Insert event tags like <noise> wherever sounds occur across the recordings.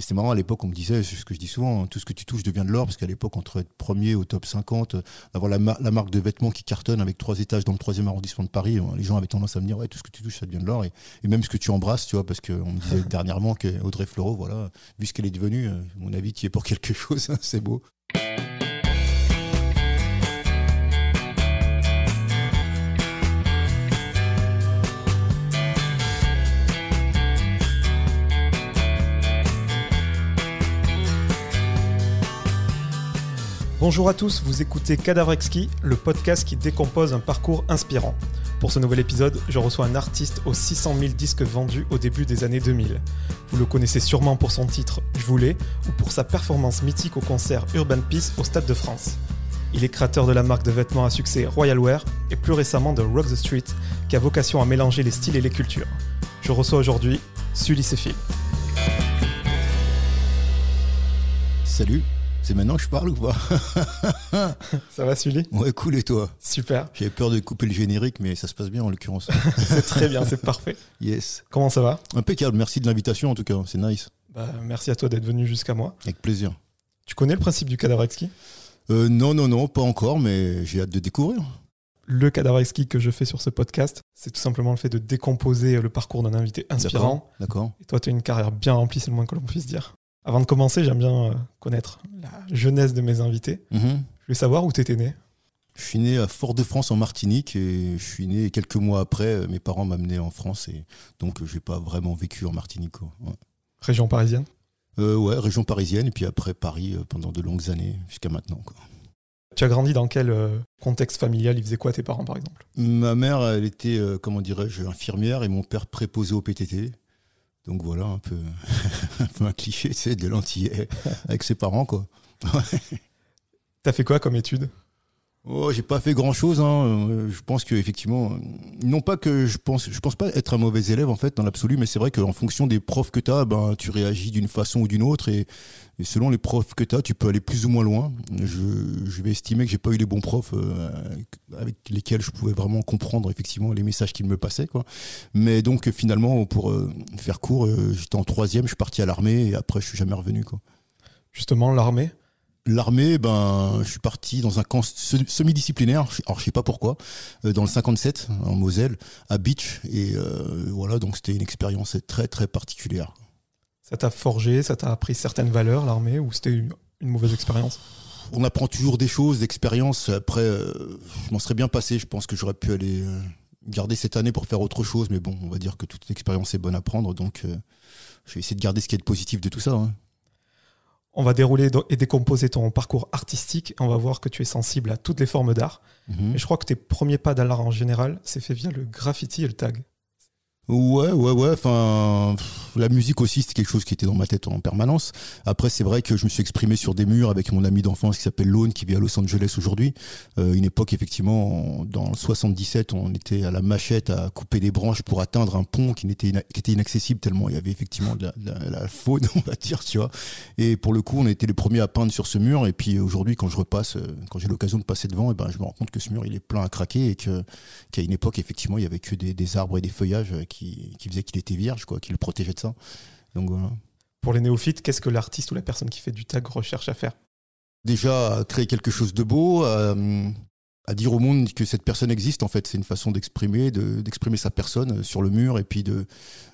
Et c'était marrant à l'époque, on me disait, c'est ce que je dis souvent, hein, tout ce que tu touches devient de l'or, parce qu'à l'époque, entre être premier au top 50, euh, avoir la, la, marque de vêtements qui cartonne avec trois étages dans le troisième arrondissement de Paris, euh, les gens avaient tendance à me dire, ouais, tout ce que tu touches, ça devient de l'or. Et, même ce que tu embrasses, tu vois, parce qu'on me disait <laughs> dernièrement qu'Audrey Fleurot, voilà, vu ce qu'elle est devenue, à mon avis, tu es pour quelque chose, hein, c'est beau. Bonjour à tous, vous écoutez Cadavrexki, le podcast qui décompose un parcours inspirant. Pour ce nouvel épisode, je reçois un artiste aux 600 000 disques vendus au début des années 2000. Vous le connaissez sûrement pour son titre Je voulais ou pour sa performance mythique au concert Urban Peace au Stade de France. Il est créateur de la marque de vêtements à succès Royal Wear et plus récemment de Rock the Street, qui a vocation à mélanger les styles et les cultures. Je reçois aujourd'hui Sully Sefil. Salut c'est maintenant que je parle ou pas <laughs> Ça va, Sully? Ouais, cool, et toi? Super. J'avais peur de couper le générique, mais ça se passe bien en l'occurrence. <laughs> c'est très bien, c'est parfait. <laughs> Yes. Comment ça va? Impeccable, merci de l'invitation en tout cas, c'est nice. Bah, merci à toi d'être venu jusqu'à moi. Avec plaisir. Tu connais le principe du cadavre exquis? Euh, Non, non, non, pas encore, mais j'ai hâte de découvrir. Le cadavre exquis que je fais sur ce podcast, c'est tout simplement le fait de décomposer le parcours d'un invité inspirant. D'accord. Et toi, tu as une carrière bien remplie, c'est le moins que l'on puisse dire. Avant de commencer, j'aime bien euh, connaître la jeunesse de mes invités. Mhm. Je voulais savoir où tu étais né. Je suis né à Fort-de-France en Martinique et je suis né quelques mois après. Euh, mes parents m'amenaient en France et donc je n'ai pas vraiment vécu en Martinique. Région parisienne? Euh, Ouais, région parisienne et puis après Paris pendant de longues années jusqu'à maintenant. Tu as grandi dans quel contexte familial? Ils faisaient quoi tes parents par exemple? Ma mère, elle était, comment dirais-je, infirmière et mon père préposé au PTT. Donc voilà, un peu, <laughs> un cliché, c'est de l'antillais avec ses parents. <laughs> T'as fait quoi comme étude? Oh, j'ai pas fait grand chose. Hein. Euh, je pense que effectivement, non pas que je pense, je pense pas être un mauvais élève en fait dans l'absolu, mais c'est vrai qu'en fonction des profs que tu as, ben tu réagis d'une façon ou d'une autre et, selon les profs que tu as, tu peux aller plus ou moins loin. Je, vais estimer que j'ai pas eu les bons profs euh, avec lesquels je pouvais vraiment comprendre effectivement les messages qu'ils me passaient quoi. Mais donc finalement, pour euh, faire court, j'étais en troisième, je suis parti à l'armée et après je suis jamais revenu quoi. Justement, l'armée, L'armée, ben, je suis parti dans un camp semi-disciplinaire, alors je sais pas pourquoi, euh, dans le 57, en Moselle, à Beach. Et euh, voilà, donc c'était une expérience très très particulière. Ça t'a forgé, ça t'a appris certaines valeurs, l'armée, ou c'était une, mauvaise expérience? On apprend toujours des choses, d'expériences. Après, euh, je m'en serais bien passé. Je pense que j'aurais pu aller garder cette année pour faire autre chose. Mais bon, on va dire que toute expérience est bonne à prendre. Donc, je vais essayer de garder ce qui est de positif de tout ça. Hein. On va dérouler et décomposer ton parcours artistique. On va voir que tu es sensible à toutes les formes d'art. Mhm. Et je crois que tes premiers pas dans l'art en général, c'est fait via le graffiti et le tag. Ouais, ouais, ouais. Enfin, la musique aussi, c'était quelque chose qui était dans ma tête en permanence. Après, c'est vrai que je me suis exprimé sur des murs avec mon ami d'enfance qui s'appelle Lone, qui vit à Los Angeles aujourd'hui. Euh, une époque, effectivement, dans le 77, on était à la machette à couper des branches pour atteindre un pont qui, était, qui était inaccessible tellement il y avait effectivement de la, faune, <laughs> on va dire, tu vois. Et pour le coup, on était les premiers à peindre sur ce mur. Et puis aujourd'hui, quand je repasse, euh, quand j'ai l'occasion de passer devant, et eh ben, je me rends compte que ce mur, il est plein à craquer et qu'à une époque, effectivement, il y avait que des, des arbres et des feuillages qui qui, faisait qu'il était vierge, quoi, qui le protégeait de ça. Donc voilà. Pour les néophytes, qu'est-ce que l'artiste ou la personne qui fait du tag recherche à faire? Déjà, créer quelque chose de beau, à dire au monde que cette personne existe. En fait, c'est une façon d'exprimer, d'exprimer sa personne sur le mur et puis de,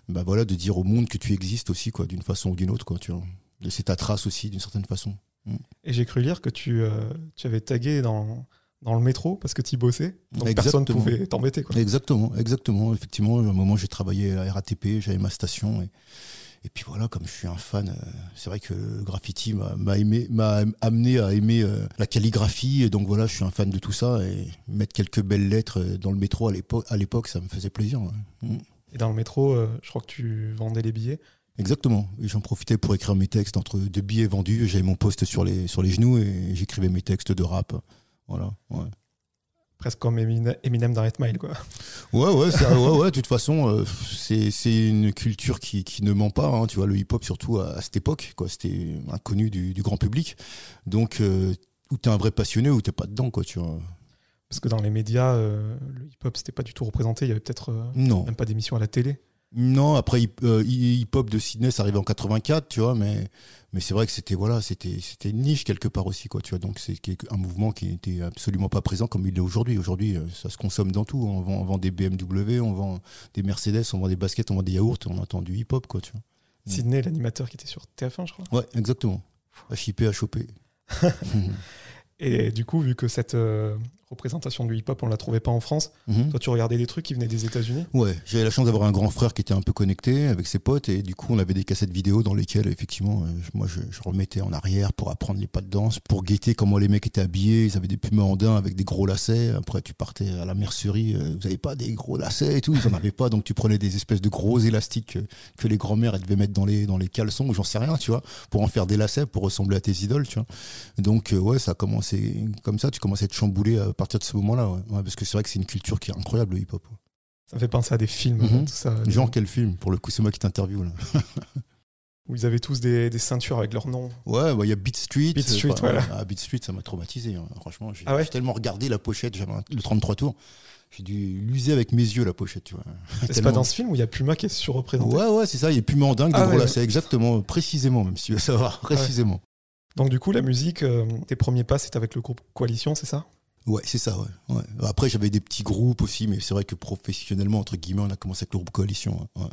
bah voilà, de dire au monde que tu existes aussi, quoi, d'une façon ou d'une autre, quoi. Tu vois, laisser ta trace aussi, d'une certaine façon. Mm. Et j'ai cru lire que tu, euh, tu avais tagué dans dans le métro parce que tu bossais. Donc personne ne pouvait t'embêter. Exactement, exactement. Effectivement, à un moment, j'ai travaillé à RATP, j'avais ma station. Et, et, puis voilà, comme je suis un fan, euh, c'est vrai que le graffiti m'a amené à aimer euh, la calligraphie. Et donc voilà, je suis un fan de tout ça. Et mettre quelques belles lettres euh, dans le métro à l'époque, ça me faisait plaisir. Mm. Et dans le métro, je crois que tu vendais les billets. Exactement. J'en profitais pour écrire mes textes entre deux billets vendus. J'avais mon poste sur les, sur les genoux et j'écrivais mes textes de rap. Voilà, ouais. Presque comme Eminem dans 8 Mile, quoi. Ouais, ouais, ouais, ouais, de toute façon, euh, c'est une culture qui, qui, ne ment pas. Hein, tu vois, le hip-hop, surtout à, cette époque, quoi. C'était inconnu du, du, grand public. Donc, euh, ou t'es un vrai passionné ou t'es pas dedans, quoi, tu vois. Parce que dans les médias, euh, le hip-hop, c'était pas du tout représenté. Il y avait peut-être même pas d'émissions à la télé. Non, après hip- euh, hip-hop de Sydney, ça arrivait en 84, tu vois, mais mais c'est vrai que c'était voilà, c'était c'était une niche quelque part aussi, quoi, tu vois. Donc c'est un mouvement qui n'était absolument pas présent comme il est aujourd'hui. Aujourd'hui, euh, ça se consomme dans tout. On vend, on vend des BMW, on vend des Mercedes, on vend des baskets, on vend des yaourts, on entend du hip-hop, quoi, tu vois. Mm. Sydney, l'animateur qui était sur TF1, je crois. Ouais, exactement. À choper. <laughs> Et du coup, vu que cette euh, représentation du hip-hop, on la trouvait pas en France, Mhm. toi, tu regardais des trucs qui venaient des États-Unis? Ouais, j'avais la chance d'avoir un grand frère qui était un peu connecté avec ses potes et du coup on avait des cassettes vidéo dans lesquelles effectivement euh, moi je, je remettais en arrière pour apprendre les pas de danse, pour guetter comment les mecs étaient habillés, ils avaient des pumas andins avec des gros lacets, après tu partais à la mercerie, euh, vous avez pas des gros lacets et tout, ils en avaient pas. Donc tu prenais des espèces de gros élastiques que, les grands-mères devaient mettre dans les, dans les caleçons, j'en sais rien tu vois, pour en faire des lacets pour ressembler à tes idoles tu vois. Donc ouais ça a commencé comme ça, tu commences à être chamboulé à partir de ce moment-là ouais. Ouais, parce que c'est vrai que c'est une culture qui est incroyable le hip-hop. ouais. Ça me fait penser à des films, Mhm. tout ça. Genre quel film Pour le coup, c'est moi qui t'interviewe. <laughs> Où ils avaient tous des, des ceintures avec leur nom. Ouais, bah, il y a Beat Street. Beat Street, Enfin, voilà. Ah, Beat Street, ça m'a traumatisé. hein. Franchement, j'ai Ah ouais tellement regardé la pochette, j'avais le 33 tours. J'ai dû l'user avec mes yeux la pochette, tu vois. <laughs> C'est pas dans ce film où il y a Puma qui est surreprésenté. Ouais, ouais, c'est ça. Il y a plus mandingue, Ah des gros ouais, lacets, exactement, précisément, même si tu veux savoir, précisément. Donc du coup, la musique, euh, tes premiers pas, c'était avec le groupe Coalition, c'est ça? Ouais, c'est ça, ouais. ouais. Après, j'avais des petits groupes aussi, mais c'est vrai que professionnellement, entre guillemets, on a commencé avec le groupe Coalition. ouais.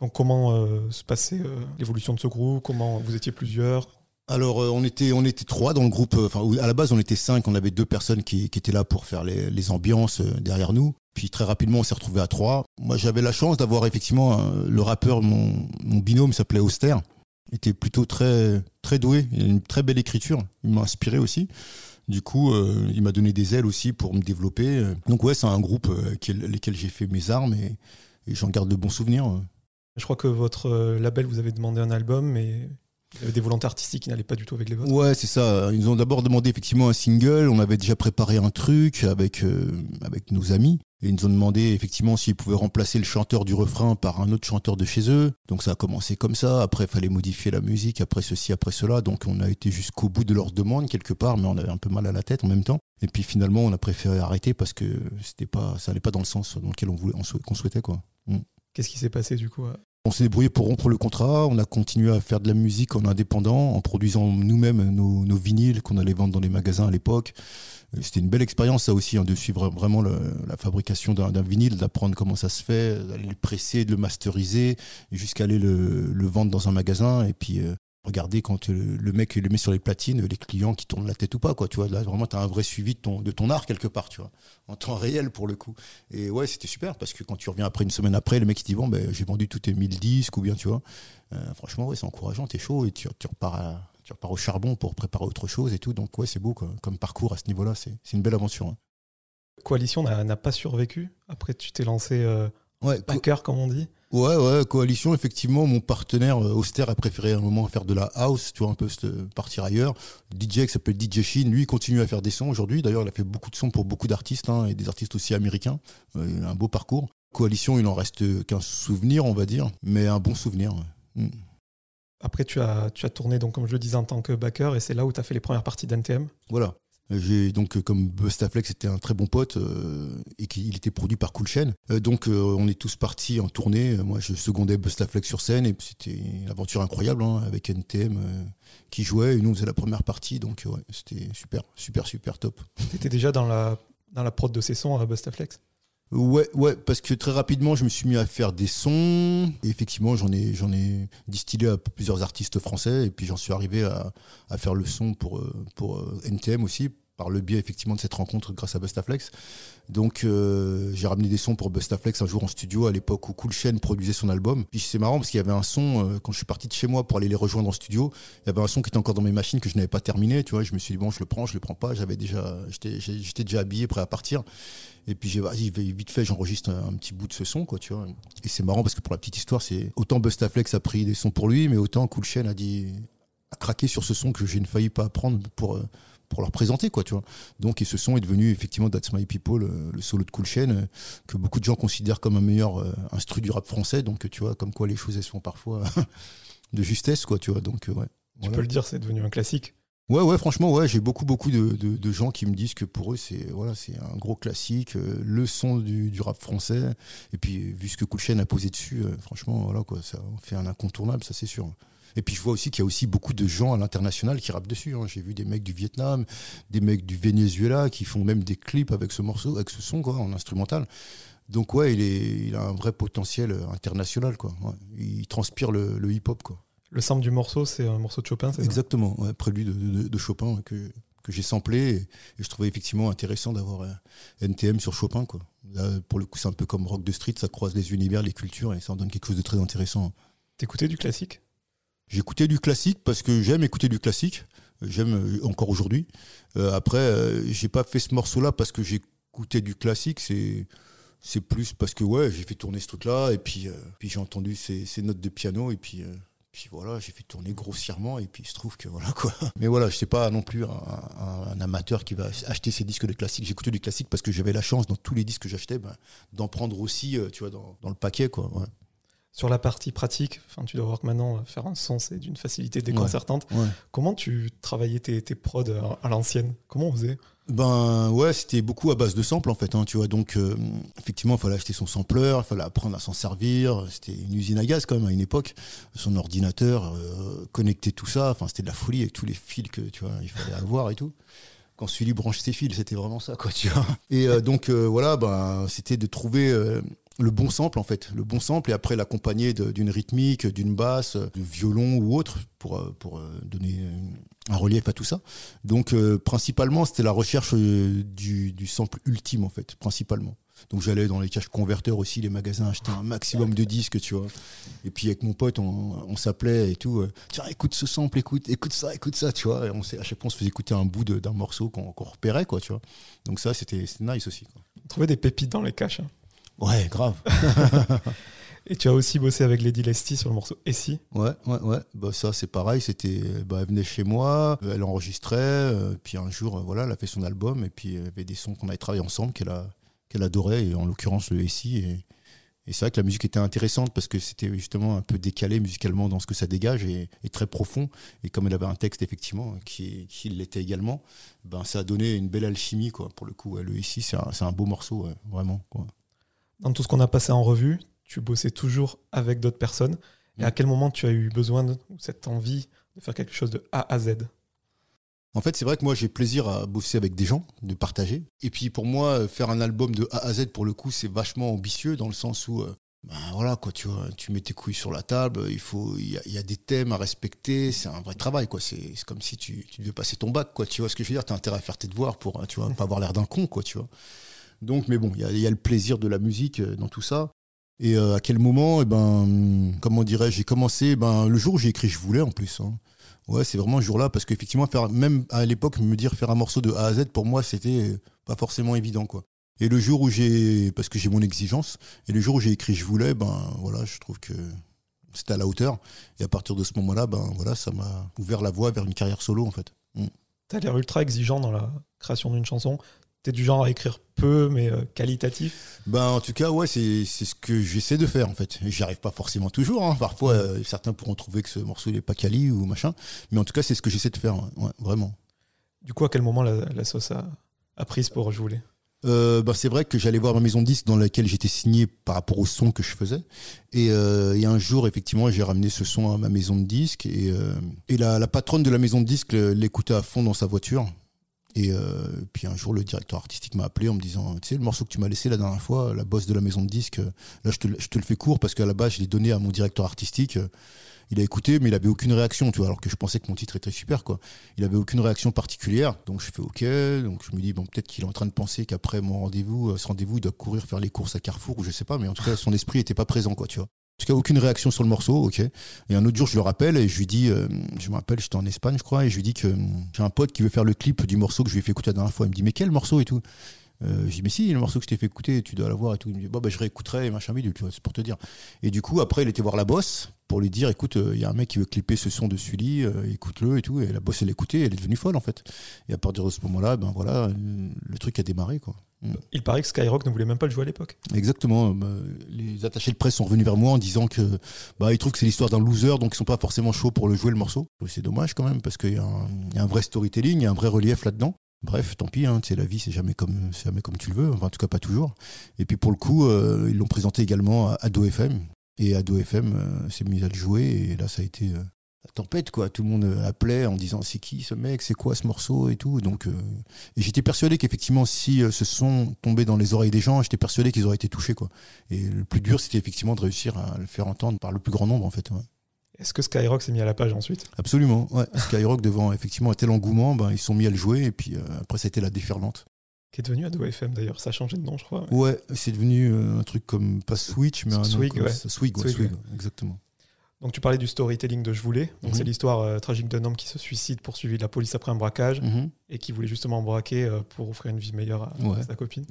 Donc comment euh, se passait euh, l'évolution de ce groupe? Comment vous étiez plusieurs? Alors, euh, on était, on était trois dans le groupe. Enfin, à la base, on était cinq. On avait deux personnes qui, qui étaient là pour faire les, les ambiances derrière nous. Puis très rapidement, on s'est retrouvé à trois. Moi, j'avais la chance d'avoir effectivement le rappeur, mon, mon binôme s'appelait Auster. Était plutôt très, très doué. Il a une très belle écriture. Il m'a inspiré aussi. Du coup, euh, il m'a donné des ailes aussi pour me développer. Donc ouais, c'est un groupe euh, qui- lesquels j'ai fait mes armes et, et j'en garde de bons souvenirs. Je crois que votre euh, label vous avait demandé un album, mais il y avait des volontés artistiques qui n'allaient pas du tout avec les vôtres. Ouais, c'est ça. Ils nous ont d'abord demandé effectivement un single. On avait déjà préparé un truc avec, euh, avec nos amis. Et ils nous ont demandé effectivement s'ils pouvaient remplacer le chanteur du refrain par un autre chanteur de chez eux. Donc ça a commencé comme ça. Après, il fallait modifier la musique. Après ceci, après cela. Donc on a été jusqu'au bout de leur demande quelque part, mais on avait un peu mal à la tête en même temps. Et puis finalement, on a préféré arrêter parce que c'était pas, ça allait pas dans le sens dans lequel on voulait, qu'on souhaitait quoi. Qu'est-ce qui s'est passé du coup On s'est débrouillé pour rompre le contrat. On a continué à faire de la musique en indépendant, en produisant nous-mêmes nos, nos vinyles qu'on allait vendre dans les magasins à l'époque. C'était une belle expérience, ça aussi, hein, de suivre vraiment la fabrication d'un vinyle, d'apprendre comment ça se fait, d'aller le presser, de le masteriser, jusqu'à aller le, le vendre dans un magasin. Et puis, euh, regarder quand euh, le mec le met sur les platines, les clients qui tournent la tête ou pas, quoi. Tu vois, là, vraiment, tu as un vrai suivi de ton, de ton art quelque part, tu vois, en temps réel pour le coup. Et ouais, c'était super parce que quand tu reviens après une semaine après, le mec il dit bon ben j'ai vendu tous tes 1000 disques ou bien tu vois. Euh, franchement ouais, c'est encourageant, t'es chaud et tu, tu repars à- tu repars au charbon pour préparer autre chose et tout. Donc ouais, c'est beau quoi. comme parcours à ce niveau-là, c'est une belle aventure. hein. Coalition n'a pas survécu. Après, tu t'es lancé euh, Ouais, co- backer, comme on dit? Ouais, ouais, coalition. Effectivement, mon partenaire euh, Auster a préféré à un moment faire de la house, tu vois, un peu se- partir ailleurs. DJ qui s'appelle DJ Shin, lui, il continue à faire des sons aujourd'hui. D'ailleurs, il a fait beaucoup de sons pour beaucoup d'artistes hein, et des artistes aussi américains. Euh, il a un beau parcours. Coalition, il en reste qu'un souvenir, on va dire, mais un bon souvenir. ouais. Mm. Après, tu as, tu as tourné, donc, comme je le disais, en tant que backer, et c'est là où tu as fait les premières parties d'NTM. Voilà. J'ai donc euh, comme Bustaflex était un très bon pote euh, et qu'il était produit par Cool Chain. Euh, donc on est tous partis en tournée. Moi je secondais Bustaflex sur scène et c'était une aventure incroyable hein, avec NTM qui jouait et nous on faisait la première partie. Donc c'était super, super, super top. Tu étais déjà dans la, dans la prod de ces sons à Bustaflex. Ouais, ouais, parce que très rapidement, je me suis mis à faire des sons. Et effectivement, j'en ai, j'en ai distillé à plusieurs artistes français. Et puis, j'en suis arrivé à, faire le son pour, euh, pour euh, NTM aussi, par le biais effectivement de cette rencontre grâce à Bustaflex. Donc, euh, j'ai ramené des sons pour Bustaflex un jour en studio à l'époque où Cool Chain produisait son album. Puis, c'est marrant parce qu'il y avait un son, quand je suis parti de chez moi pour aller les rejoindre en studio, il y avait un son qui était encore dans mes machines que je n'avais pas terminé. Tu vois, je me suis dit, bon, je le prends, je le prends pas. J'avais déjà, j'étais déjà habillé, prêt à partir. Et puis j'ai vas-y, vite fait, j'enregistre un, un petit bout de ce son, quoi, tu vois. Et c'est marrant parce que pour la petite histoire, c'est autant Bustaflex a pris des sons pour lui, mais autant Cool Chain a dit a craqué sur ce son que j'ai ne failli pas prendre pour euh, pour leur présenter, quoi, tu vois. Donc et ce son est devenu effectivement That's My People, euh, le solo de Cool Chain, euh, que beaucoup de gens considèrent comme un meilleur euh, instru du rap français. Donc tu vois, comme quoi les choses elles sont parfois <laughs> de justesse, quoi, tu vois. Donc ouais. Tu Voilà. peux le dire, c'est devenu un classique. Ouais, ouais, franchement, ouais, j'ai beaucoup, beaucoup de, de, gens qui me disent que pour eux, c'est voilà, c'est un gros classique, euh, le son du, du, rap français. Et puis, vu ce que Coolchen a posé dessus, euh, franchement, voilà, quoi, ça fait un incontournable, ça c'est sûr. Et puis, je vois aussi qu'il y a aussi beaucoup de gens à l'international qui rappent dessus. Hein. J'ai vu des mecs du Vietnam, des mecs du Venezuela qui font même des clips avec ce morceau, avec ce son, quoi, en instrumental. Donc, ouais, il, est, il a un vrai potentiel euh, international, quoi. Il transpire le, le hip-hop, quoi. Le sample du morceau, c'est un morceau de Chopin, c'est Exactement, ouais, prélude de, de, Chopin que, que j'ai samplé et, je trouvais effectivement intéressant d'avoir un NTM sur Chopin. Quoi. Là, pour le coup, c'est un peu comme rock de street, ça croise les univers, les cultures et ça en donne quelque chose de très intéressant. T'écoutais du classique? J'écoutais du classique parce que j'aime écouter du classique, j'aime euh, encore aujourd'hui. Euh, après, euh, j'ai pas fait ce morceau-là parce que j'écoutais du classique, c'est c'est plus parce que ouais, j'ai fait tourner ce truc-là et puis puis j'ai entendu ces, ces, notes de piano et puis puis voilà, j'ai fait tourner grossièrement et puis il se trouve que voilà quoi. <laughs> Mais voilà, je sais pas non plus un, amateur qui va acheter ses disques de classique. J'écoutais du classique parce que j'avais la chance dans tous les disques que j'achetais ben, d'en prendre aussi, euh, tu vois, dans, dans, le paquet quoi. Sur la partie pratique, enfin, tu dois voir que maintenant faire un son c'est d'une facilité déconcertante. Comment tu travaillais tes, tes prods à l'ancienne? Comment on faisait? Ben ouais, c'était beaucoup à base de samples en fait, hein, tu vois. Donc euh, effectivement, il fallait acheter son sampler, il fallait apprendre à s'en servir. C'était une usine à gaz quand même à une époque. Son ordinateur, euh, connecter tout ça, enfin c'était de la folie avec tous les fils que tu vois il fallait avoir et tout. Quand Sully branche ses fils, c'était vraiment ça quoi, tu vois. Et euh, donc voilà, ben c'était de trouver le bon sample en fait, le bon sample et après l'accompagner d'une rythmique, d'une basse, de violon ou autre pour, euh, pour euh, donner un relief à tout ça. Donc euh, principalement c'était la recherche du, du, sample ultime en fait, principalement. Donc j'allais dans les caches converteurs aussi, les magasins, acheter un maximum de disques, tu vois. Et puis avec mon pote, on, s'appelait et tout. Tiens, écoute ce sample, écoute, écoute ça, écoute ça, tu vois. Et on à chaque fois, on se faisait écouter un bout d'un morceau qu'on repérait, quoi, tu vois. Donc ça, c'était nice aussi. Quoi. On trouvait des pépites dans les caches. Hein. Ouais, grave. <laughs> Et tu as aussi bossé avec Lady Lesty sur le morceau Essie Ouais, ouais, ouais. Bah, ça, c'est pareil. C'était, bah, elle venait chez moi, elle enregistrait. Euh, puis un jour, euh, voilà, elle a fait son album. Et puis, il y avait des sons qu'on avait travaillé ensemble qu'elle, a, qu'elle adorait. Et en l'occurrence, le Essie. Et, et c'est vrai que la musique était intéressante parce que c'était justement un peu décalé musicalement dans ce que ça dégage et, très profond. Et comme elle avait un texte, effectivement, qui, qui l'était également, ben, ça a donné une belle alchimie, quoi, pour le coup. Le Essie, c'est un, c'est un beau morceau, vraiment. Quoi dans tout ce qu'on a passé en revue, tu bossais toujours avec d'autres personnes. Et à mm. quel moment tu as eu besoin de cette envie de faire quelque chose de A à Z? En fait, c'est vrai que moi, j'ai plaisir à bosser avec des gens, de partager. Et puis, pour moi, faire un album de A à Z, pour le coup, c'est vachement ambitieux dans le sens où, euh, ben voilà, quoi, tu vois, tu mets tes couilles sur la table, il faut, il y, a des thèmes à respecter, c'est un vrai travail, quoi. C'est comme si tu, tu devais passer ton bac, quoi. Tu vois ce que je veux dire? T'as intérêt à faire tes devoirs pour, tu vois, <laughs> pas avoir l'air d'un con, quoi, tu vois. Donc, mais bon, il y, a le plaisir de la musique euh, dans tout ça. Et euh, à quel moment, eh ben, comment dirais-je, j'ai commencé, ben, le jour où j'ai écrit Je voulais en plus. Hein. Ouais, c'est vraiment ce jour-là, parce qu'effectivement, même à l'époque, me dire faire un morceau de A à Z, pour moi, c'était pas forcément évident, quoi. Et le jour où j'ai, parce que j'ai mon exigence, et le jour où j'ai écrit Je voulais, ben, voilà, je trouve que c'était à la hauteur. Et à partir de ce moment-là, ben, voilà, ça m'a ouvert la voie vers une carrière solo, en fait. Mm. T'as l'air ultra exigeant dans la création d'une chanson du genre à écrire peu, mais euh, qualitatif? Ben, En tout cas, ouais, c'est ce que j'essaie de faire, en fait. J'y arrive pas forcément toujours. Hein. Parfois, euh, certains pourront trouver que ce morceau n'est pas quali ou machin. Mais en tout cas, c'est ce que j'essaie de faire, vraiment. Du coup, à quel moment la, sauce a, a prise pour voulais euh, bah, c'est vrai que j'allais voir ma maison de disque dans laquelle j'étais signé par rapport au son que je faisais. Et, euh, un jour, effectivement, j'ai ramené ce son à ma maison de disque. Et, et la, la, patronne de la maison de disque l'écoutait à fond dans sa voiture. Et euh, puis un jour, le directeur artistique m'a appelé en me disant, tu sais, le morceau que tu m'as laissé la dernière fois, la bosse de la maison de disque, là, je te, je le fais court parce qu'à la base, je l'ai donné à mon directeur artistique. Il a écouté, mais il avait aucune réaction, tu vois, alors que je pensais que mon titre était super, quoi. Il avait aucune réaction particulière, donc je fais OK. Donc je me dis, bon, peut-être qu'il est en train de penser qu'après mon rendez-vous, euh, ce rendez-vous, il doit courir faire les courses à Carrefour ou je sais pas, mais en tout cas, son esprit était pas présent, quoi, tu vois. En tout cas, aucune réaction sur le morceau, ok. Et un autre jour, je le rappelle et je lui dis, euh, je me rappelle, j'étais en Espagne, je crois, et je lui dis que hum, j'ai un pote qui veut faire le clip du morceau que je lui ai fait écouter la dernière fois. Il me dit, mais quel morceau et tout Euh, j'ai dit, mais si, le morceau que je t'ai fait écouter, tu dois l'avoir et tout. Il me dit, bah, je réécouterai, machin bidule, tu vois, c'est pour te dire. Et du coup, après, il était voir la bosse pour lui dire, écoute, il y a un mec qui veut clipper ce son de Sully, écoute-le et tout. Et la bosse, elle l'écoutait, elle est devenue folle, en fait. Et à partir de ce moment-là, ben voilà, le truc a démarré, quoi. Mm. Il paraît que Skyrock ne voulait même pas le jouer à l'époque. Exactement. Bah, les attachés de presse sont revenus vers moi en disant que bah, ils trouvent que c'est l'histoire d'un loser, donc ils sont pas forcément chauds pour le jouer le morceau. C'est dommage quand même parce qu'il y, a un vrai storytelling, il y a un vrai relief là-dedans. Bref, tant pis, hein, la vie, c'est jamais comme jamais comme tu le veux, en tout cas pas toujours. Et puis pour le coup, euh, ils l'ont présenté également à Ado FM. Et Ado FM euh, s'est mis à le jouer, et là ça a été euh, tempête quoi. Tout le monde appelait en disant c'est qui ce mec? C'est quoi ce morceau? Et tout. Donc et j'étais persuadé qu'effectivement si ce son tombait dans les oreilles des gens j'étais persuadé qu'ils auraient été touchés quoi. Et le plus dur c'était effectivement de réussir à le faire entendre par le plus grand nombre en fait Est-ce que Skyrock s'est mis à la page ensuite? Absolument, ouais. Skyrock devant effectivement un tel engouement, ben, ils sont mis à le jouer et puis après ça a été la déferlante. Qui est devenu Ado FM d'ailleurs, ça a changé de nom je crois. Ouais, c'est devenu un truc comme pas Switch mais un Swig, nom, ouais. Swig, Swig, exactement. Donc tu parlais du storytelling de Je voulais. Donc c'est mhm. l'histoire euh, tragique d'un homme qui se suicide poursuivi de la police après un braquage mhm. et qui voulait justement braquer euh, pour offrir une vie meilleure à, sa copine.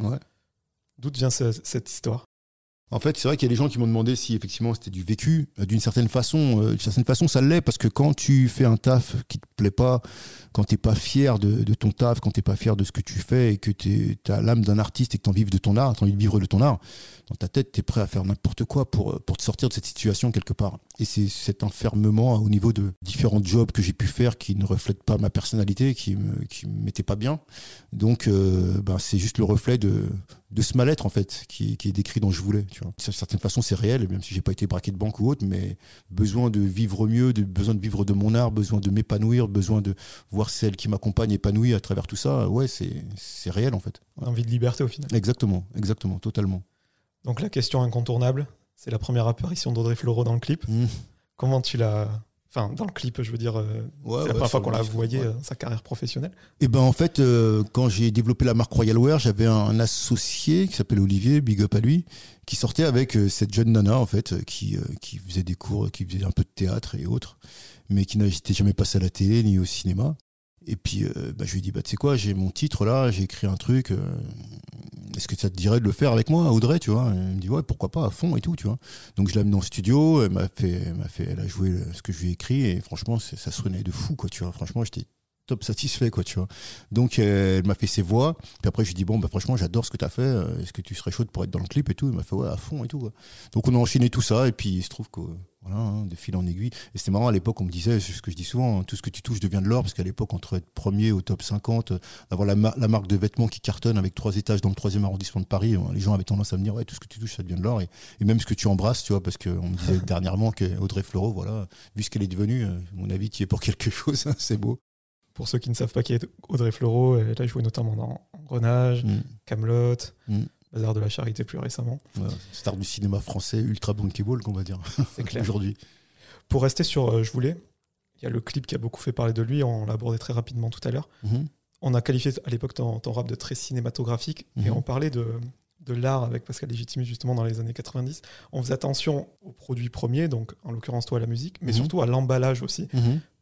D'où vient cette histoire? En fait, c'est vrai qu'il y a des gens qui m'ont demandé si effectivement c'était du vécu. Euh, d'une certaine façon, d'une certaine façon, ça l'est parce que quand tu fais un taf qui te plaît pas, quand t'es pas fier de, ton taf, quand t'es pas fier de ce que tu fais et que tu as l'âme d'un artiste et que tu envie de ton art, tu envie de vivre de ton art, dans ta tête, tu es prêt à faire n'importe quoi pour, pour te sortir de cette situation quelque part. Et c'est cet enfermement au niveau de différents jobs que j'ai pu faire qui ne reflètent pas ma personnalité, qui me, qui me mettaient pas bien. Donc, euh, ben, c'est juste le reflet de, de ce mal-être, en fait, qui, qui, est décrit dans Je voulais. Tu vois. D'une certaine façon, c'est réel, même si j'ai pas été braqué de banque ou autre, mais besoin de vivre mieux, de, besoin de vivre de mon art, besoin de m'épanouir, besoin de voir celle qui m'accompagne épanouie à travers tout ça. Ouais, c'est réel, en fait. Envie de liberté, au final. Exactement, exactement, totalement. Donc la question incontournable, c'est la première apparition d'Audrey Fleurot dans le clip. Mmh. Comment tu l'as Enfin, dans le clip, je veux dire, euh, c'est la première fois qu'on l'a voyé, euh, sa carrière professionnelle. Et eh ben en fait, euh, quand j'ai développé la marque Royal Wear, j'avais un associé qui s'appelle Olivier, big up à lui, qui sortait avec cette jeune nana en fait, qui, qui faisait des cours, qui faisait un peu de théâtre et autres, mais qui n'était jamais passé à la télé ni au cinéma. Et puis, euh, bah, je lui ai dit, bah, tu sais quoi, j'ai mon titre là, j'ai écrit un truc. Euh, est-ce que ça te dirait de le faire avec moi, Audrey, tu vois? Elle me dit, ouais, pourquoi pas, à fond et tout, tu vois. Donc, je l'ai amené en studio, elle m'a fait, m'a fait, elle a joué ce que je lui ai écrit et franchement, ça sonnait de fou, quoi, tu vois. Franchement, j'étais top satisfait quoi tu vois donc euh, elle m'a fait ses voix puis après je lui ai dit bon bah franchement j'adore ce que tu as fait est-ce que tu serais chaude pour être dans le clip et tout? Elle m'a fait ouais à fond et tout donc on a enchaîné tout ça et puis il se trouve que voilà, hein, de fil en aiguille. Et c'était marrant à l'époque, on me disait, c'est ce que je dis souvent, hein, tout ce que tu touches devient de l'or, parce qu'à l'époque, entre être premier au top 50, euh, avoir la, marque de vêtements qui cartonne avec trois étages dans le troisième arrondissement de Paris, euh, les gens avaient tendance à me dire, ouais, tout ce que tu touches, ça devient de l'or. Et, même ce que tu embrasses, tu vois, parce qu'on me disait <laughs> dernièrement qu'Audrey Fleurot, voilà, vu ce qu'elle est devenue, euh, mon avis, tu es pour quelque <laughs> chose, hein, c'est beau. Pour ceux qui ne savent pas qui est Audrey Fleurot, elle a joué notamment dans Engrenage, mm. Camelot. Mm. Bazar de la Charité plus récemment. star du cinéma français ultra bankable, qu'on va dire, <laughs> aujourd'hui. Pour rester sur euh, Je voulais, il y a le clip qui a beaucoup fait parler de lui, on l'a abordé très rapidement tout à l'heure. Mhm. On a qualifié à l'époque ton, rap de très cinématographique et mhm. on parlait de, de l'art avec Pascal Légitimus justement dans les années 90. On faisait attention aux produits premiers, donc en l'occurrence toi à la musique, mais mhm. surtout à l'emballage aussi.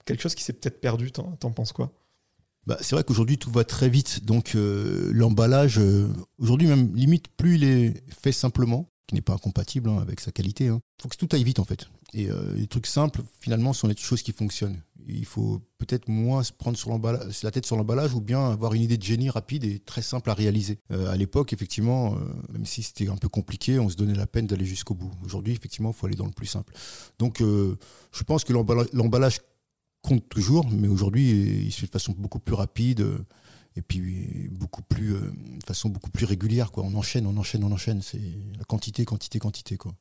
Quelque chose qui s'est peut-être perdu, t'en penses quoi? Bah, c'est vrai qu'aujourd'hui tout va très vite, donc euh, l'emballage, euh, aujourd'hui même limite plus il est fait simplement, qui n'est pas incompatible hein, avec sa qualité. Il hein. faut que tout aille vite en fait. Et euh, les trucs simples, finalement, sont les choses qui fonctionnent. Il faut peut-être moins se prendre sur la tête sur l'emballage ou bien avoir une idée de génie rapide et très simple à réaliser. à l'époque, effectivement, même si c'était un peu compliqué, on se donnait la peine d'aller jusqu'au bout. Aujourd'hui, effectivement, il faut aller dans le plus simple. Donc, je pense que l'emballage compte toujours, mais aujourd'hui, il se fait de façon beaucoup plus rapide euh, et puis beaucoup plus, euh, de façon beaucoup plus régulière. Quoi. On enchaîne, on enchaîne, on enchaîne. C'est la quantité, quantité, quantité. Quoi.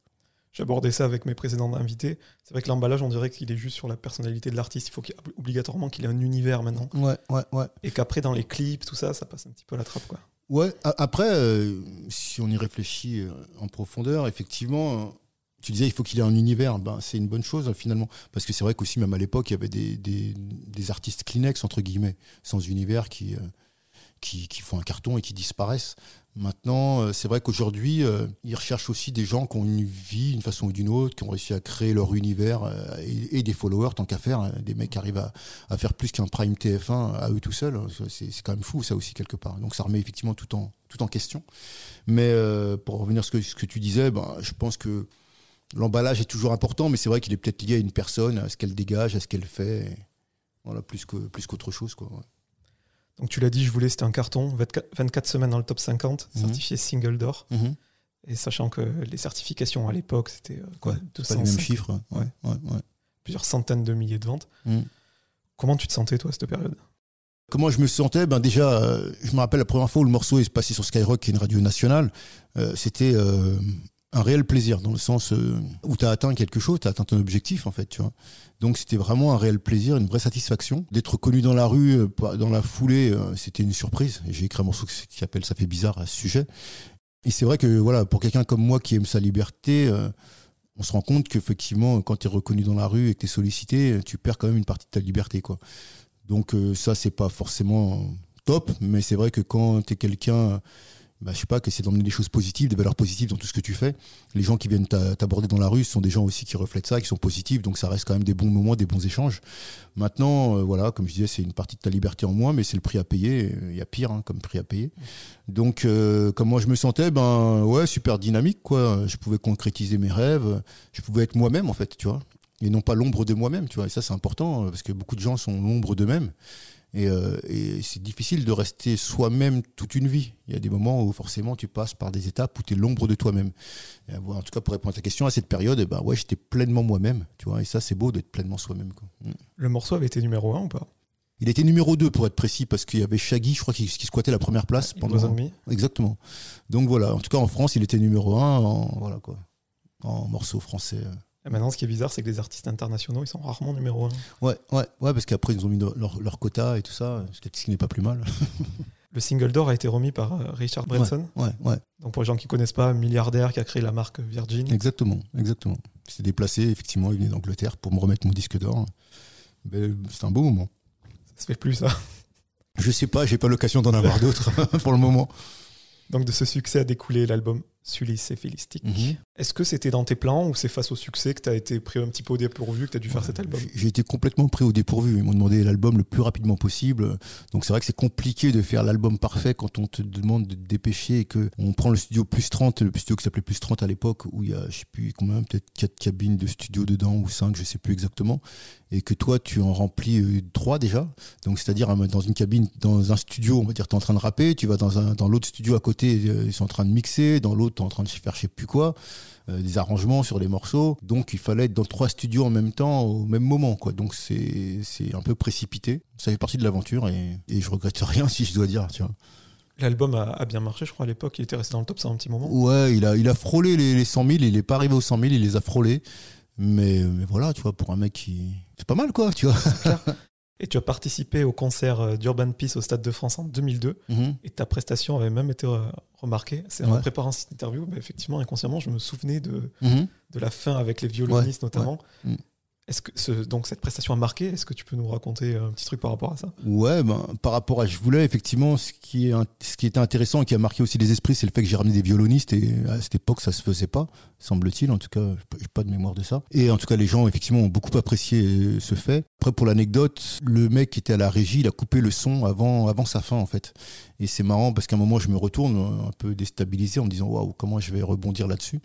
J'abordais ça avec mes précédents invités. C'est vrai que l'emballage, on dirait qu'il est juste sur la personnalité de l'artiste. Il faut obligatoirement qu'il ait un univers maintenant. Ouais, ouais, ouais. Et qu'après, dans les clips, tout ça, ça passe un petit peu à la trappe. Quoi. Ouais, après, euh, si on y réfléchit en profondeur, effectivement, tu disais il faut qu'il ait un univers, ben, c'est une bonne chose finalement. Parce que c'est vrai qu'aussi, même à l'époque, il y avait des, des, artistes Kleenex, entre guillemets, sans univers, qui, euh, qui, qui font un carton et qui disparaissent. Maintenant, euh, c'est vrai qu'aujourd'hui, euh, ils recherchent aussi des gens qui ont une vie, une façon ou d'une autre, qui ont réussi à créer leur univers et, des followers, tant qu'à faire. hein. Des mecs qui arrivent à, à faire plus qu'un prime TF1 à eux tout seuls. hein. C'est quand même fou, ça aussi, quelque part. Donc ça remet effectivement tout en, tout en question. Mais pour revenir à ce que, ce que tu disais, ben, je pense que l'emballage est toujours important, mais c'est vrai qu'il est peut-être lié à une personne, à ce qu'elle dégage, à ce qu'elle fait. Voilà, plus que plus qu'autre chose, quoi. ouais. Donc tu l'as dit, je voulais, c'était un carton, 24, 24 semaines dans le top 50, Mhm. certifié single d'or. Mhm. Et sachant que les certifications à l'époque, c'était euh, quoi, Ouais, pas les mêmes 205, chiffres. Ouais, ouais, ouais. plusieurs centaines de milliers de ventes. Mhm. Comment tu te sentais, toi, à cette période? Comment je me sentais? Ben déjà, euh, je me rappelle la première fois où le morceau est passé sur Skyrock, qui est une radio nationale. euh, C'était un réel plaisir dans le sens euh, où tu as atteint quelque chose, tu as atteint ton objectif en fait, tu vois. Donc c'était vraiment un réel plaisir, une vraie satisfaction d'être connu dans la rue, euh, dans la foulée. euh, c'était une surprise. J'ai écrit un morceau qui s'appelle "Ça fait bizarre" à ce sujet. Et c'est vrai que voilà, pour quelqu'un comme moi qui aime sa liberté. on se rend compte qu'effectivement, quand tu es reconnu dans la rue et que tu es sollicité, tu perds quand même une partie de ta liberté. Quoi. Donc ça, c'est pas forcément top, mais c'est vrai que quand tu es quelqu'un, bah, je sais pas, qui essaie d'emmener des choses positives, des valeurs positives dans tout ce que tu fais, les gens qui viennent t'a- t'aborder dans la rue sont des gens aussi qui reflètent ça, qui sont positifs, donc ça reste quand même des bons moments, des bons échanges. Maintenant, euh, voilà, comme je disais, c'est une partie de ta liberté en moins, mais c'est le prix à payer. Il y a pire hein, comme prix à payer. Donc, euh, comme moi je me sentais, ben ouais, super dynamique, quoi. Je pouvais concrétiser mes rêves, je pouvais être moi-même en fait, tu vois et non pas l'ombre de moi-même, tu vois. Et ça, c'est important euh, parce que beaucoup de gens sont l'ombre d'eux-mêmes. Et, euh, et c'est difficile de rester soi-même toute une vie. Il y a des moments où forcément tu passes par des étapes où tu es l'ombre de toi-même. Euh, en tout cas, pour répondre à ta question, à cette période, eh ben, ouais, j'étais pleinement moi-même, tu vois. Et ça, c'est beau d'être pleinement soi-même. Mm. Le morceau avait été numéro 1 ou pas? Il était numéro 2 pour être précis parce qu'il y avait Shaggy, je crois, qui, qui squattait la première place It pendant. Exactement. Donc voilà. En tout cas, en France, il était numéro 1 en voilà quoi, en morceau français. Et maintenant, ce qui est bizarre, c'est que les artistes internationaux, ils sont rarement numéro 1. Ouais, ouais, ouais, parce qu'après ils ont mis leur, leur quota et tout ça, ce qui n'est pas plus mal. Le single d'or a été remis par euh, Richard Branson. Ouais, ouais, Donc pour les gens qui connaissent pas, milliardaire qui a créé la marque Virgin. exactement, exactement. Il s'est déplacé, effectivement, il venait d'Angleterre pour me remettre mon disque d'or. Ben, C'est un beau moment. Ça se fait plus ça. Je sais pas, j'ai pas l'occasion d'en avoir d'autres <laughs> pour le moment. Donc de ce succès a découlé l'album Sulis et Philistique. Mhm. Est-ce que c'était dans tes plans ou c'est face au succès que tu as été pris un petit peu au dépourvu, que tu as dû faire cet album? J'ai- été complètement pris au dépourvu. Ils m'ont demandé l'album le plus rapidement possible. Donc c'est vrai que c'est compliqué de faire l'album parfait quand on te demande de te dépêcher et que on prend le studio plus 30, le studio qui s'appelait plus 30 à l'époque, où il y a, je sais plus combien, peut-être quatre cabines de studio dedans ou cinq, je sais plus exactement. Et que toi, tu en remplis euh, trois déjà. Donc c'est-à-dire euh, dans une cabine, dans un studio, on va dire, tu es en train de rapper, tu vas dans, un, dans l'autre studio à côté, euh, ils sont en train de mixer, dans l'autre, en train de faire je sais plus quoi euh, des arrangements sur les morceaux. Donc il fallait être dans trois studios en même temps, au même moment. Quoi. Donc c'est c'est un peu précipité. Ça fait partie de l'aventure et, et je regrette <laughs> rien si je dois dire. Tu vois. L'album a, a bien marché, je crois, à l'époque. Il était resté dans le top 100 un petit moment. Ouais, il a, il a frôlé les, les 100 000, il n'est pas arrivé aux 100 000, il les a frôlés. Mais, mais voilà, tu vois, pour un mec qui. C'est pas mal, quoi, tu vois. <laughs> Et tu as participé au concert euh, d'Urban Peace au Stade de France en 2002. Mhm. Et ta prestation avait même été euh, remarquée. C'est en préparant cette interview, bah, effectivement, inconsciemment, je me souvenais de, Mhm. de la fin avec les violonistes notamment. Mm. Est-ce que donc cette prestation a marqué? Est-ce que tu peux nous raconter un petit truc par rapport à ça? Ouais, ben, par rapport à je voulais, effectivement, ce qui, est, était intéressant et qui a marqué aussi les esprits, c'est le fait que j'ai ramené des violonistes et à cette époque, ça se faisait pas, semble-t-il. En tout cas, j'ai pas de mémoire de ça. Et en tout cas, les gens, effectivement, ont beaucoup apprécié euh, ce fait. Après, pour l'anecdote, le mec qui était à la régie, il a coupé le son avant, avant sa fin, en fait. Et c'est marrant parce qu'à un moment, je me retourne euh, un peu déstabilisé en me disant, waouh, comment je vais rebondir là-dessus?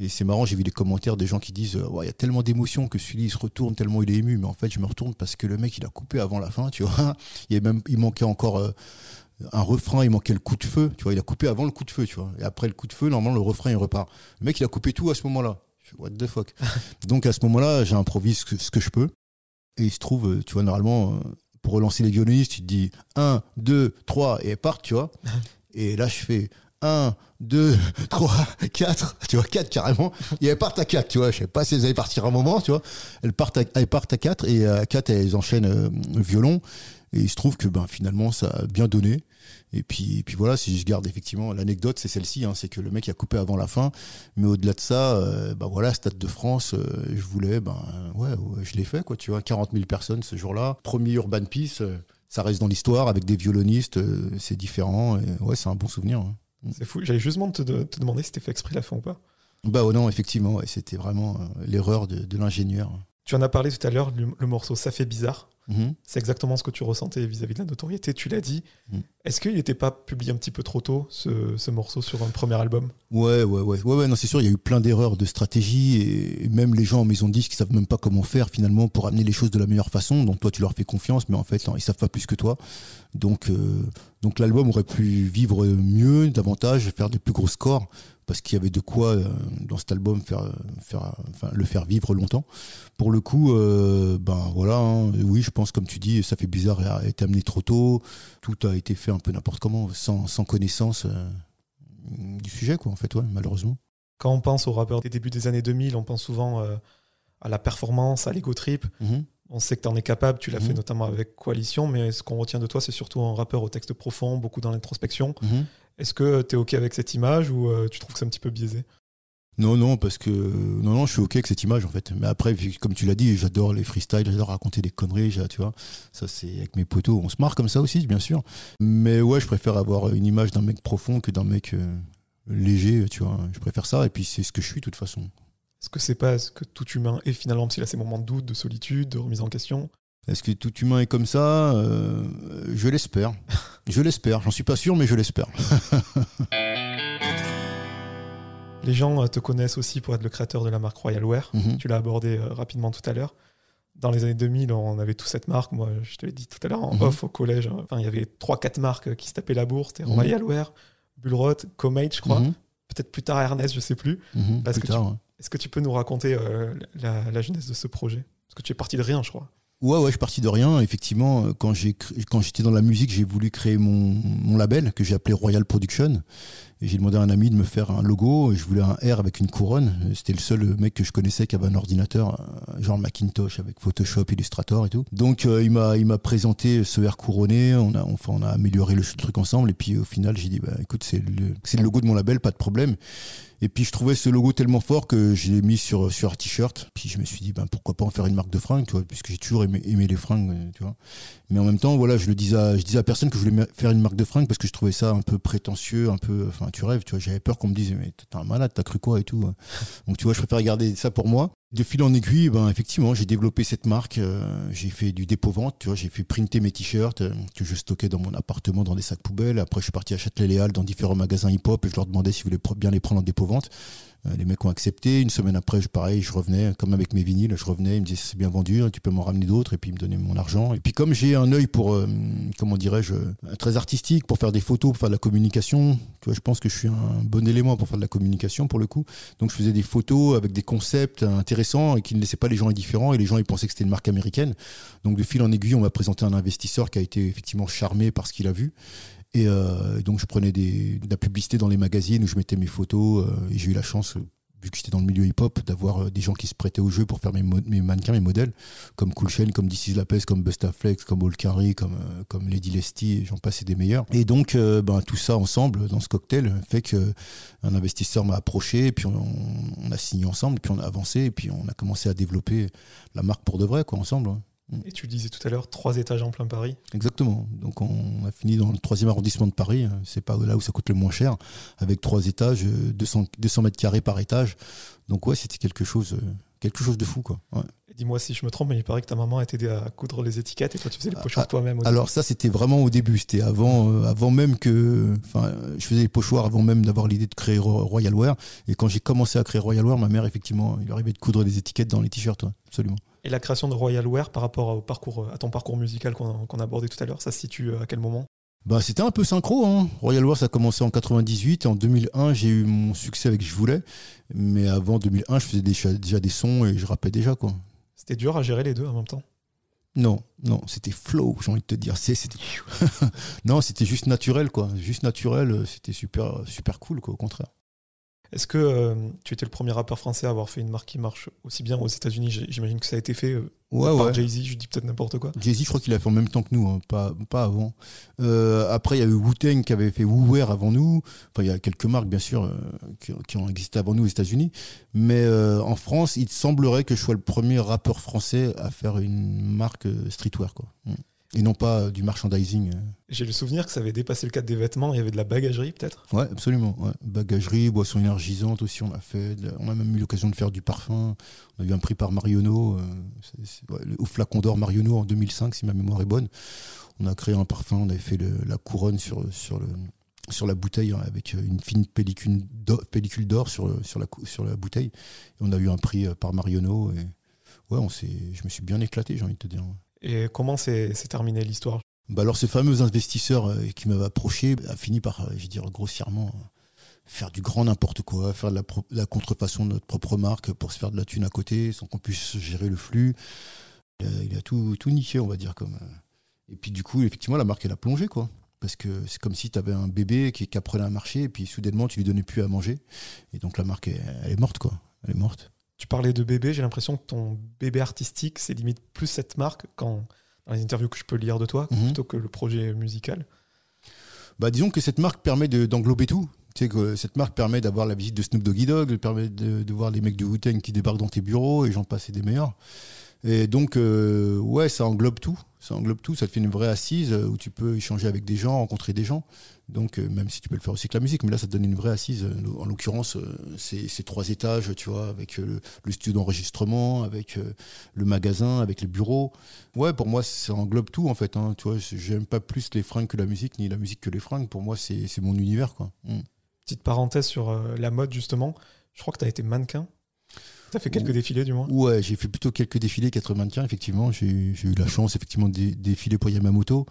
Et c'est marrant, j'ai vu des commentaires des gens qui disent euh, Ouais, il y a tellement d'émotions que celui il se retourne tellement il est ému. Mais en fait, je me retourne parce que le mec, il a coupé avant la fin, tu vois. Il, y avait même, il manquait encore euh, un refrain, il manquait le coup de feu, tu vois. Il a coupé avant le coup de feu, tu vois. Et après le coup de feu, normalement, le refrain, il repart. Le mec, il a coupé tout à ce moment-là. Je fais, What the fuck <laughs> Donc à ce moment-là, j'improvise ce que, je peux. Et il se trouve, euh, tu vois, normalement, pour relancer les violonistes, tu te dis 1, 2, 3 et elles partent, tu vois. <laughs> Et là, je fais 1, 2, 3, 4, tu vois, 4 carrément. Et elles partent à 4, tu vois. Je sais pas si elles allaient partir un moment, tu vois. Elles partent à, elles partent à 4 et à 4, elles enchaînent euh, violon. Et il se trouve que ben, finalement, ça a bien donné. Et puis, et puis voilà, si je garde effectivement l'anecdote, c'est celle-ci, hein, c'est que le mec a coupé avant la fin. Mais au-delà de ça, euh, ben voilà, Stade de France, euh, je voulais, ben ouais, je l'ai fait, quoi, tu vois, 40 000 personnes ce jour-là. Premier Urban Peace, ça reste dans l'histoire avec des violonistes, c'est différent. Ouais, c'est un bon souvenir. hein. C'est fou. J'allais justement te, de- te demander si t'es fait exprès la fin ou pas. Bah oh non, effectivement, c'était vraiment euh, l'erreur de, de l'ingénieur. Tu en as parlé tout à l'heure, le, le morceau Ça fait bizarre. Mhm. C'est exactement ce que tu ressentais vis-à-vis de la notoriété, tu l'as dit. Mm. Est-ce qu'il n'était pas publié un petit peu trop tôt, ce, ce morceau, sur un premier album? Ouais, ouais, ouais, ouais, ouais, non, c'est sûr, il y a eu plein d'erreurs de stratégie et, même les gens en maison de disques, ils savent même pas comment faire finalement pour amener les choses de la meilleure façon. Donc toi, tu leur fais confiance, mais en fait, non, ils savent pas plus que toi. Donc, euh, donc l'album aurait pu vivre mieux, davantage, faire des plus gros scores parce qu'il y avait de quoi euh, dans cet album faire, faire, enfin, le faire vivre longtemps. Pour le coup, euh, ben voilà, hein, oui, je pense comme tu dis, ça fait bizarre, a été amené trop tôt, tout a été fait un peu n'importe comment, sans, sans connaissance. euh, du sujet, quoi, en fait, ouais, malheureusement. Quand on pense aux rappeurs des débuts des années 2000, on pense souvent euh, à la performance, à l'ego trip. On sait que tu en es capable, tu l'as Mhm. fait notamment avec Coalition, mais ce qu'on retient de toi, c'est surtout un rappeur au texte profond, beaucoup dans l'introspection. Mhm. Est-ce que tu es OK avec cette image ou euh, tu trouves que c'est un petit peu biaisé? Non, non, parce que non, non, je suis ok avec cette image en fait. Mais après, comme tu l'as dit, j'adore les freestyles, j'adore raconter des conneries, tu vois. Ça, c'est avec mes potos, on se marre comme ça aussi, bien sûr. Mais ouais, je préfère avoir une image d'un mec profond que d'un mec euh, léger, tu vois. Je préfère ça, et puis c'est ce que je suis de toute façon. Est-ce que c'est pas ce que tout humain est finalement, parce qu'il a ces moments de doute, de solitude, de remise en question? Est-ce que tout humain est comme ça? Euh, Je l'espère. <laughs> Je l'espère. J'en suis pas sûr, mais je l'espère. <laughs> Les gens euh, te connaissent aussi pour être le créateur de la marque Royal Wear. Mhm. Tu l'as abordé euh, rapidement tout à l'heure. Dans les années 2000, on avait tous cette marque. Moi, je te l'ai dit tout à l'heure en Mhm. off au collège. hein. Enfin, il y avait 3-4 marques qui se tapaient la bourse. C'était Mhm. Royal Wear, Bullrot, Comate, je crois. Mhm. Peut-être plus tard Ernest, je sais plus. Que ouais. Est-ce que tu peux nous raconter euh, la, la genèse de ce projet? Parce que tu es parti de rien, je crois. Ouais, ouais, je suis parti de rien. Effectivement, euh, quand j'ai cré- quand j'étais dans la musique, j'ai voulu créer mon, mon label que j'ai appelé Royal Production. J'ai demandé à un ami de me faire un logo. Je voulais un R avec une couronne. C'était le seul mec que je connaissais qui avait un ordinateur, euh, genre Macintosh avec Photoshop, Illustrator et tout. Donc euh, il m'a présenté ce R couronné. On a enfin amélioré le truc ensemble. Et puis au final, j'ai dit bah écoute c'est le c'est le logo de mon label, pas de problème. Et puis je trouvais ce logo tellement fort que je l'ai mis sur, sur un t-shirt. Puis je me suis dit, ben, pourquoi pas en faire une marque de fringues, tu vois, puisque j'ai toujours aimé, aimé les fringues, euh, tu vois. Mais en même temps, voilà, je le disais à, je disais à personne que je voulais faire une marque de fringues parce que je trouvais ça un peu prétentieux, un peu, enfin, tu rêves, tu vois. J'avais peur qu'on me dise, mais t'es un malade, t'as cru quoi et tout. Donc, tu vois, je préfère garder ça pour moi. De fil en aiguille, ben, effectivement, j'ai développé cette marque. euh, j'ai fait du dépôt-vente. J'ai fait printer mes t-shirts euh, que je stockais dans mon appartement dans des sacs poubelles. Après, je suis parti à Châtelet-Léal dans différents magasins hip-hop et je leur demandais s'ils voulaient pr- bien les prendre en dépôt-vente. Euh, les mecs ont accepté. Une semaine après, je, pareil, je revenais, comme avec mes vinyles, je revenais, ils me disaient c'est bien vendu, tu peux m'en ramener d'autres, et puis ils me donnaient mon argent. Et puis comme j'ai un œil pour, euh, comment dirais-je, euh, très artistique, pour faire des photos, pour faire de la communication, je pense que je suis un bon élément pour faire de la communication pour le coup. Donc je faisais des photos avec des concepts intéressants et qui ne laissaient pas les gens indifférents, et les gens ils pensaient que c'était une marque américaine. Donc de fil en aiguille, on m'a présenté un investisseur qui a été effectivement charmé par ce qu'il a vu. Et euh, donc je prenais de la publicité dans les magazines où je mettais mes photos euh, et j'ai eu la chance, euh, vu que j'étais dans le milieu hip-hop, d'avoir des gens qui se prêtaient au jeu pour faire mes, mannequins, mes modèles, comme Cool Chain, comme DC's Lapes, comme Bustaflex, comme All Carry, comme, comme Lady Lesty, et j'en passe et des meilleurs. Et donc ben, tout ça ensemble dans ce cocktail fait que un investisseur m'a approché, et puis on, a signé ensemble, et puis on a avancé, et puis on a commencé à développer la marque pour de vrai, quoi, ensemble. ouais. Et tu le disais tout à l'heure, trois étages en plein Paris. Exactement. Donc on a fini dans le troisième arrondissement de Paris. C'est pas là où ça coûte le moins cher, avec trois étages, euh, 200, 200 mètres carrés par étage. Donc ouais, c'était quelque chose, euh, quelque chose de fou quoi. Ouais. Dis-moi si je me trompe, mais il paraît que ta maman a t'aidé à coudre les étiquettes et toi tu faisais les Ah, pochoirs toi-même. Alors ça c'était vraiment au début. C'était avant, euh, avant même que, enfin, euh, je faisais les pochoirs avant même d'avoir l'idée de créer Ro- Royal Wear. Et quand j'ai commencé à créer Royal Wear, ma mère effectivement, il arrivait de coudre des étiquettes dans les t-shirts, ouais, absolument. Et la création de Royal Wear par rapport au parcours, à ton parcours musical qu'on qu'on a abordé tout à l'heure, ça se situe à quel moment? Bah, c'était un peu synchro. Hein. Royal War, ça a commencé en 98. Et en 2001, j'ai eu mon succès avec Je voulais. Mais avant 2001, je faisais déjà, déjà des sons et je rappais déjà. quoi. C'était dur à gérer les deux en même temps? Non, non, c'était flow, j'ai envie de te dire. C'était... <laughs> non, c'était juste naturel, quoi. Juste naturel, euh, c'était super, super cool, quoi, au contraire. Est-ce que euh, tu étais le premier rappeur français à avoir fait une marque qui marche aussi bien aux États-Unis? J'imagine que ça a été fait euh, Ouais, par ouais. Jay-Z, je dis peut-être n'importe quoi. Jay-Z, je crois qu'il a fait en même temps que nous, hein, pas, pas avant. Euh, après, il y a eu Wu-Tang qui avait fait Wu-Wear avant nous. Enfin, il y a quelques marques, bien sûr, qui, qui ont existé avant nous aux États-Unis. Mais en France, il semblerait que je sois le premier rappeur français à faire une marque streetwear. Quoi. Mm. Et non pas euh, du merchandising. euh. J'ai le souvenir que ça avait dépassé le cadre des vêtements, il y avait de la bagagerie peut-être? Ouais, absolument. ouais. Bagagerie, boissons énergisantes aussi, on a fait. On a même eu l'occasion de faire du parfum. On a eu un prix par Marionneau, euh, ouais, au flacon d'or Marionneau en 2005, si ma mémoire est bonne. On a créé un parfum, on avait fait le- la couronne sur, sur, le, sur la bouteille hein, avec une fine pellicule d'or, pellicule d'or sur, le- sur, la, sur la bouteille. Et on a eu un prix euh, par Marionneau. Et ouais, on s'est, je me suis bien éclaté, j'ai envie de te dire. Et comment s'est terminée l'histoire? Bah alors ce fameux investisseur euh, qui m'avait approché a fini par, je veux dire grossièrement, euh, faire du grand n'importe quoi, faire de la, contrefaçon de notre propre marque pour se faire de la thune à côté, sans qu'on puisse gérer le flux. Il a, a tout, tout niqué, on va dire. comme. euh. Et puis du coup, effectivement, la marque, elle a plongé, quoi. Parce que c'est comme si tu avais un bébé qui, qui apprenait à marcher, et puis soudainement, tu lui donnais plus à manger. Et donc la marque, elle, elle est morte, quoi. Elle est morte. Tu parlais de bébé, j'ai l'impression que ton bébé artistique, c'est limite plus cette marque quand, dans les interviews que je peux lire de toi, Mhm. plutôt que le projet musical. Bah, disons que cette marque permet de- d'englober tout. Tu sais que cette marque permet d'avoir la visite de Snoop Doggy Dogg, elle permet de, de voir les mecs de Wu-Tang qui débarquent dans tes bureaux et j'en passe et des meilleurs. Et donc, euh, ouais, ça englobe tout. Ça englobe tout. Ça te fait une vraie assise euh, où tu peux échanger avec des gens, rencontrer des gens. Donc, euh, même si tu peux le faire aussi avec la musique, mais là, ça te donne une vraie assise. En l'occurrence, c'est trois étages, tu vois, avec le, studio d'enregistrement, avec le magasin, avec les bureaux. Ouais, pour moi, ça englobe tout, en fait. Hein, tu vois, j'aime pas plus les fringues que la musique, ni la musique que les fringues. Pour moi, c'est mon univers, quoi. Mm. Petite parenthèse sur la mode, justement. Je crois que tu as été mannequin. Tu as fait quelques défilés, du moins? Ouais, j'ai fait plutôt quelques défilés 80 effectivement. J'ai eu la chance, effectivement, de dé- défiler pour Yamamoto.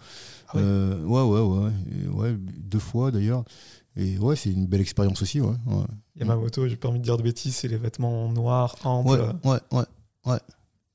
Ah ouais. Euh, ouais, ouais, ouais, ouais. Deux fois, d'ailleurs. Et ouais, c'est une belle expérience aussi, ouais. Ouais, Yamamoto, j'ai pas envie de dire de bêtises, c'est les vêtements noirs, amples, ouais, ouais. ouais.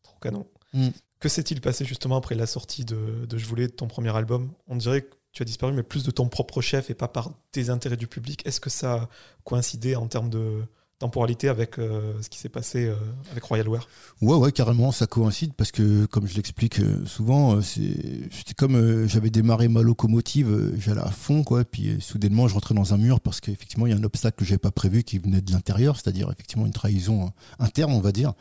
trop canon. Mm. Que s'est-il passé justement après la sortie de, de Je voulais, de ton premier album? On dirait que tu as disparu, mais plus de ton propre chef et pas par des intérêts du public. Est-ce que ça a coïncidé en termes de temporalité avec euh, ce qui s'est passé euh, avec Royal Wear Ouais, ouais, carrément, ça coïncide parce que, comme je l'explique euh, souvent, euh, c'était comme j'avais démarré ma locomotive, j'allais à fond, quoi, puis soudainement, je rentrais dans un mur parce qu'effectivement, il y a un obstacle que j'avais pas prévu qui venait de l'intérieur, c'est-à-dire effectivement une trahison interne, on va dire.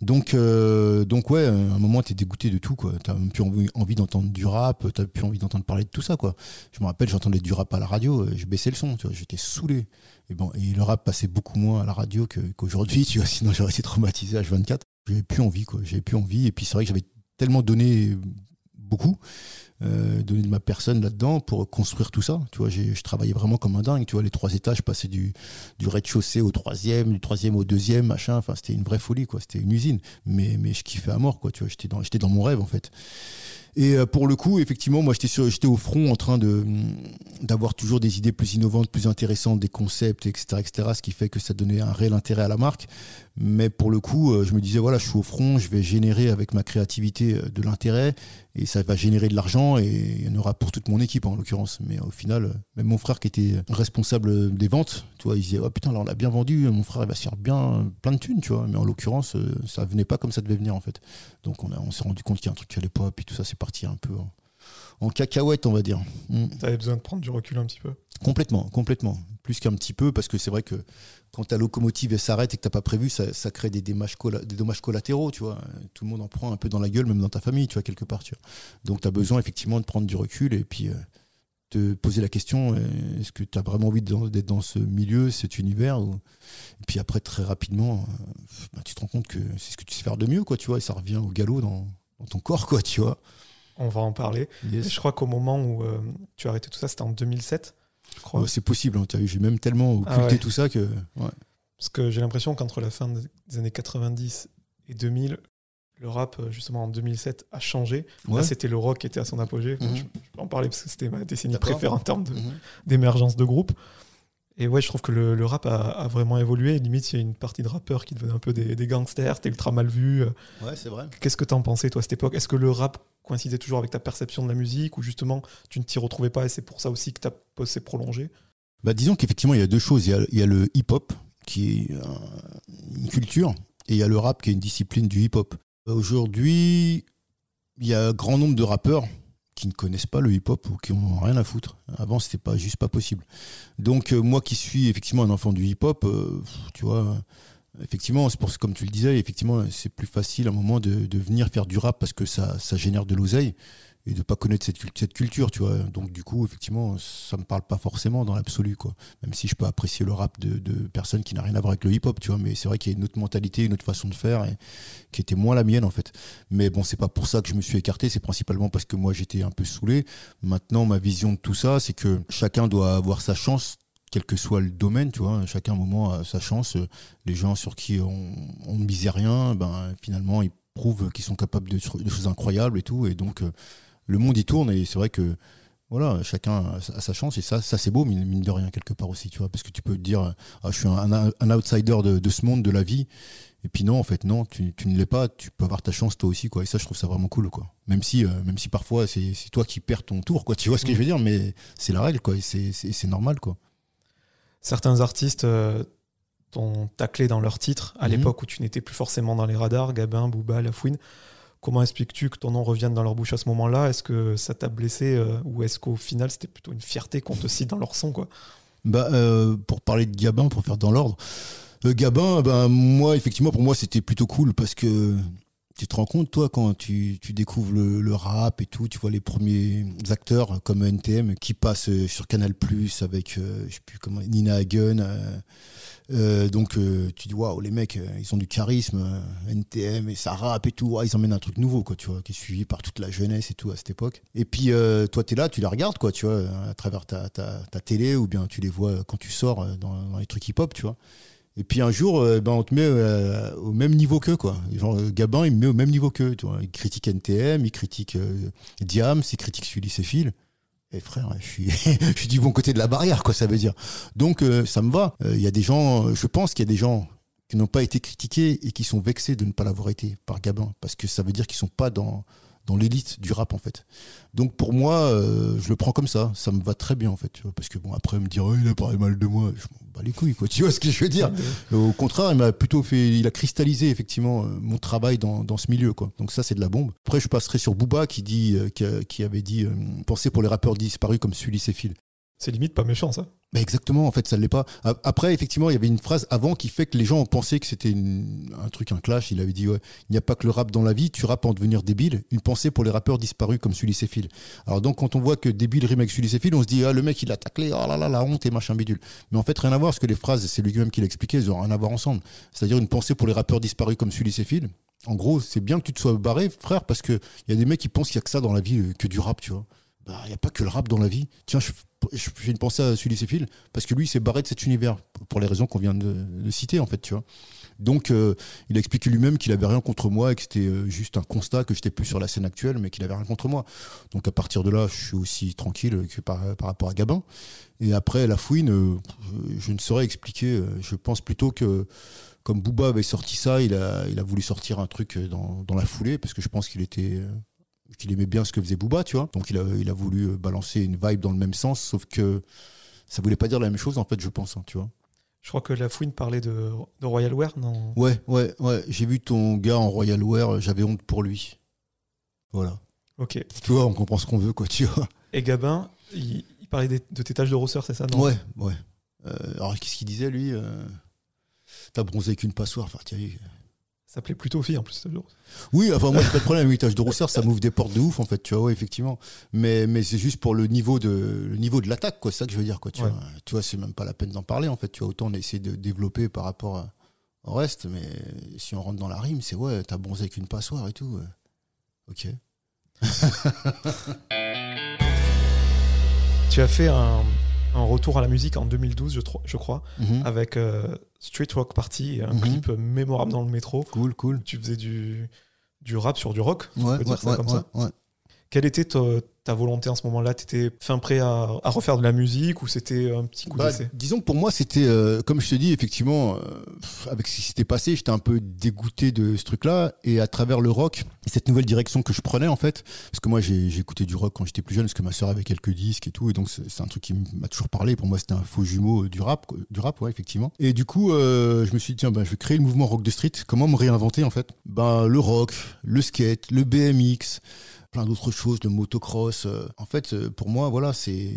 Donc, donc ouais, à un moment, t'es dégoûté de tout, quoi. T'as plus envie, envie d'entendre du rap, t'as plus envie d'entendre parler de tout ça, quoi. Je me rappelle, j'entendais du rap à la radio, je baissais le son, tu vois, j'étais saoulé. Et bon, et le rap passait beaucoup moins à la radio que- qu'aujourd'hui, <laughs> sinon j'aurais été traumatisé à H24. J'avais plus envie, quoi. J'avais plus envie. Et puis c'est vrai que j'avais tellement donné beaucoup, euh, donné de ma personne là-dedans pour construire tout ça. Tu vois, je travaillais vraiment comme un dingue. Tu vois, les trois étages, je du, du rez-de-chaussée au troisième, du troisième au deuxième, machin. Enfin, c'était une vraie folie, quoi. C'était une usine. Mais, mais je kiffais à mort, quoi. Tu vois, j'étais dans, dans mon rêve, en fait. Et euh, pour le coup, effectivement, moi, j'étais au front en train de d'avoir toujours des idées plus innovantes, plus intéressantes, des concepts, etc., etc. Ce qui fait que ça donnait un réel intérêt à la marque. Mais pour le coup, euh, je me disais voilà, je suis au front, je vais générer avec ma créativité euh, de l'intérêt et ça va générer de l'argent et il y en aura pour toute mon équipe en l'occurrence. Mais au final, même mon frère qui était responsable des ventes, tu vois, il disait oh putain, là on l'a bien vendu, mon frère il va se faire bien euh, plein de thunes, tu vois. Mais en l'occurrence, euh, ça venait pas comme ça devait venir en fait. Donc on, a- on s'est rendu compte qu'il y a un truc qui allait pas, puis tout ça c'est parti un peu en, en cacahuète, on va dire. Mm. Tu avais besoin de prendre du recul un petit peu. Complètement, complètement. Plus qu'un petit peu, parce que c'est vrai que quand ta locomotive s'arrête et que t'as pas prévu, ça, ça crée des dommages, des dommages collatéraux, tu vois. Tout le monde en prend un peu dans la gueule, même dans ta famille, tu vois, quelque part, tu vois. Donc tu as besoin effectivement de prendre du recul et puis euh, te poser la question, euh, est-ce que tu as vraiment envie d'être dans ce milieu, cet univers ou- Et puis après, très rapidement, euh, bah, tu te rends compte que c'est ce que tu sais faire de mieux, quoi, tu vois, et ça revient au galop dans, dans ton corps, quoi, tu vois. On va en parler. Yes. Je crois qu'au moment où euh, tu as arrêté tout ça, c'était en 2007. Je crois. Ouais, c'est possible, hein, j'ai même tellement occulté Ah ouais. tout ça que... ouais. Parce que j'ai l'impression qu'entre la fin des années 90 et 2000, le rap, euh, justement en 2007, a changé. Là, c'était le rock qui était à son apogée. Mhm. Je, je peux en parler parce que c'était ma décennie préférée en termes de- Mhm. d'émergence de, groupe. Et ouais, je trouve que le, le rap a, a vraiment évolué. Limite, il y a une partie de rappeurs qui devenaient un peu des, des gangsters, c'était ultra mal vu. Euh, Ouais, c'est vrai. Qu'est-ce que t'en pensais, toi, à cette époque? Est-ce que le rap coïncidait toujours avec ta perception de la musique ou justement tu ne t'y retrouvais pas et c'est pour ça aussi que ta pause s'est prolongée Bah, disons qu'effectivement, il y a deux choses. Il y a, il y a le hip-hop, qui est euh, une culture, et il y a le rap, qui est une discipline du hip-hop. Aujourd'hui, il y a un grand nombre de rappeurs qui ne connaissent pas le hip-hop ou qui en ont rien à foutre. Avant, c'était pas juste pas possible. Donc, euh, moi qui suis effectivement un enfant du hip-hop, euh, tu vois, euh, effectivement, c'est pour comme tu le disais, effectivement, c'est plus facile à un moment de, de venir faire du rap parce que ça, ça génère de l'oseille. Et de pas connaître cette, cette, culture, tu vois. Donc du coup, effectivement, ça me parle pas forcément dans l'absolu, quoi. Même si je peux apprécier le rap de, de personnes qui n'a rien à voir avec le hip-hop, tu vois. Mais c'est vrai qu'il y a une autre mentalité, une autre façon de faire, qui était moins la mienne en fait. Mais bon, c'est pas pour ça que je me suis écarté. C'est principalement parce que moi j'étais un peu saoulé. Maintenant, ma vision de tout ça, c'est que chacun doit avoir sa chance quel que soit le domaine, tu vois, chacun un moment a sa chance. Les gens sur qui on, on ne misait rien, ben finalement ils prouvent qu'ils sont capables de, de, choses incroyables et tout. Et donc le monde y tourne et c'est vrai que voilà, chacun a sa chance et ça, ça c'est beau, mine de rien, quelque part aussi, tu vois, parce que tu peux te dire, ah, je suis un, un outsider de, de, ce monde, de la vie, et puis non, en fait, non, tu, tu ne l'es pas, tu peux avoir ta chance toi aussi, quoi, et ça, je trouve ça vraiment cool, quoi. Même si, euh, même si parfois, c'est toi qui perds ton tour, quoi, tu vois ce que je veux dire, mais c'est la règle, quoi, et c'est normal, quoi. Certains artistes euh, t'ont taclé dans leur titre à -hmm. l'époque où tu n'étais plus forcément dans les radars, Gabin, Booba, Lafouine. Comment expliques-tu que ton nom revienne dans leur bouche à ce moment-là? Est-ce que ça t'a blessé euh, ou est-ce qu'au final c'était plutôt une fierté qu'on te cite dans leur son bah, euh, Pour parler de Gabin, pour faire dans l'ordre, euh, Gabin, ben, moi, effectivement, pour moi c'était plutôt cool parce que tu te rends compte, toi, quand tu, tu découvres le, rap et tout, tu vois les premiers acteurs comme NTM qui passent sur Canal Plus avec, euh, sais plus comment, Nina Hagen. Euh, euh, donc euh, tu dis waouh les mecs euh, ils ont du charisme NTM et ça rappe et tout ils emmènent un truc nouveau quoi tu vois qui est suivi par toute la jeunesse et tout à cette époque et puis toi t'es là tu la regardes quoi tu vois à travers ta, télé ou bien tu les vois quand tu sors dans, dans les trucs hip hop tu vois et puis un jour ben on te met au même niveau qu'eux quoi genre Gabin il me met au même niveau qu'eux il critique NTM il critique Diams il critique Sully Céphile et frère, je suis, <laughs> je suis du bon côté de la barrière, quoi, ça veut dire. Donc, euh, ça me va. Il euh, y a des gens, je pense qu'il y a des gens qui n'ont pas été critiqués et qui sont vexés de ne pas l'avoir été par Gabin, parce que ça veut dire qu'ils sont pas dans, dans l'élite du rap en fait. Donc pour moi, euh, je le prends comme ça, ça me va très bien en fait, tu vois, parce que bon après me dire oh, il a parlé mal de moi, je m'en bats les couilles quoi, tu vois ce que je veux dire. Au contraire, il m'a plutôt fait, il a cristallisé effectivement euh, mon travail dans, dans ce milieu quoi. Donc ça c'est de la bombe. Après je passerai sur Booba qui dit, euh, qui, qui, avait dit, euh, penser pour les rappeurs disparus comme Sully Céphile. C'est limite pas méchant ça. Mais exactement, en fait, ça ne l'est pas. Après, effectivement, il y avait une phrase avant qui fait que les gens ont pensé que c'était un truc, un clash. Il avait dit ouais, il n'y a pas que le rap dans la vie, tu rappes en devenir débile. Une pensée pour les rappeurs disparus comme Sully Céphile. Alors donc, quand on voit que débile rime avec Sully Céphile, on se dit ah, le mec il a taclé, oh là là, la honte et machin bidule. Mais en fait, rien à voir, parce que les phrases, c'est lui-même qui l'a expliqué, elles ont rien à voir ensemble. C'est-à-dire une pensée pour les rappeurs disparus comme Sully Céphile. En gros, c'est bien que tu te sois barré, frère, parce qu'il y a des mecs qui pensent qu'il n'y a que ça dans la vie, que du rap, tu vois. Bah, il n'y a pas que le rap dans la vie. Tiens, je, je fais une pensée à Sully Céphile, parce que lui, il s'est barré de cet univers, pour les raisons qu'on vient de, citer, en fait, tu vois. Donc, euh, il a expliqué lui-même qu'il avait rien contre moi et que c'était euh, juste un constat que j'étais plus sur la scène actuelle, mais qu'il avait rien contre moi. Donc, à partir de là, je suis aussi tranquille que par, rapport à Gabin. Et après, la fouine, euh, je ne saurais expliquer. Je pense plutôt que, comme Booba avait sorti ça, il a, voulu sortir un truc dans la foulée, parce que je pense qu'il était qu'il aimait bien ce que faisait Booba, tu vois. Donc il a, il a voulu balancer une vibe dans le même sens, sauf que ça voulait pas dire la même chose, en fait, je pense, hein, tu vois. Je crois que la fouine parlait de, de Royal Wear, non? Ouais, ouais, ouais. J'ai vu ton gars en Royal Wear, j'avais honte pour lui. Voilà. Ok. Tu vois, on comprend ce qu'on veut, quoi, tu vois. Et Gabin, il, il parlait de tes taches de rousseur, c'est ça, non? Ouais, ouais. Euh, alors, qu'est-ce qu'il disait, lui euh... T'as bronzé qu'une passoire, enfin, tu ça plaît plutôt aux filles en plus. Oui, enfin moi j'ai pas de problème taches de rousseur, ça m'ouvre des portes de ouf en fait, tu vois, ouais, effectivement. Mais mais c'est juste pour le niveau de le niveau de l'attaque quoi, c'est ça que je veux dire quoi, tu ouais. vois. Tu vois, c'est même pas la peine d'en parler en fait, tu vois, autant on a essayé de développer par rapport à, au reste, mais si on rentre dans la rime, c'est ouais, t'as bronzé avec une passoire et tout. OK. <laughs> tu as fait un, un retour à la musique en 2012, je, je crois, mm -hmm. avec euh, Street Rock Party, un mm -hmm. clip mémorable dans le métro. Cool, cool. Tu faisais du, du rap sur du rock, ouais, on peut dire ça ouais, comme ouais, ça. Quelle était ta, ta, volonté en ce moment-là? Tu étais fin prêt à, à, refaire de la musique ou c'était un petit coup bah, d'essai? Disons que pour moi, c'était, euh, comme je te dis, effectivement, euh, avec ce qui s'était passé, j'étais un peu dégoûté de ce truc-là. Et à travers le rock, cette nouvelle direction que je prenais, en fait, parce que moi, j'ai écouté du rock quand j'étais plus jeune, parce que ma soeur avait quelques disques et tout. Et donc, c'est un truc qui m'a toujours parlé. Pour moi, c'était un faux jumeau du rap, du rap, ouais, effectivement. Et du coup, euh, je me suis dit, tiens, ben, je vais créer le mouvement rock de street. Comment me réinventer, en fait? Ben, Le rock, le skate, le BMX plein d'autres choses, le motocross. Euh, en fait, euh, pour moi, voilà, c'est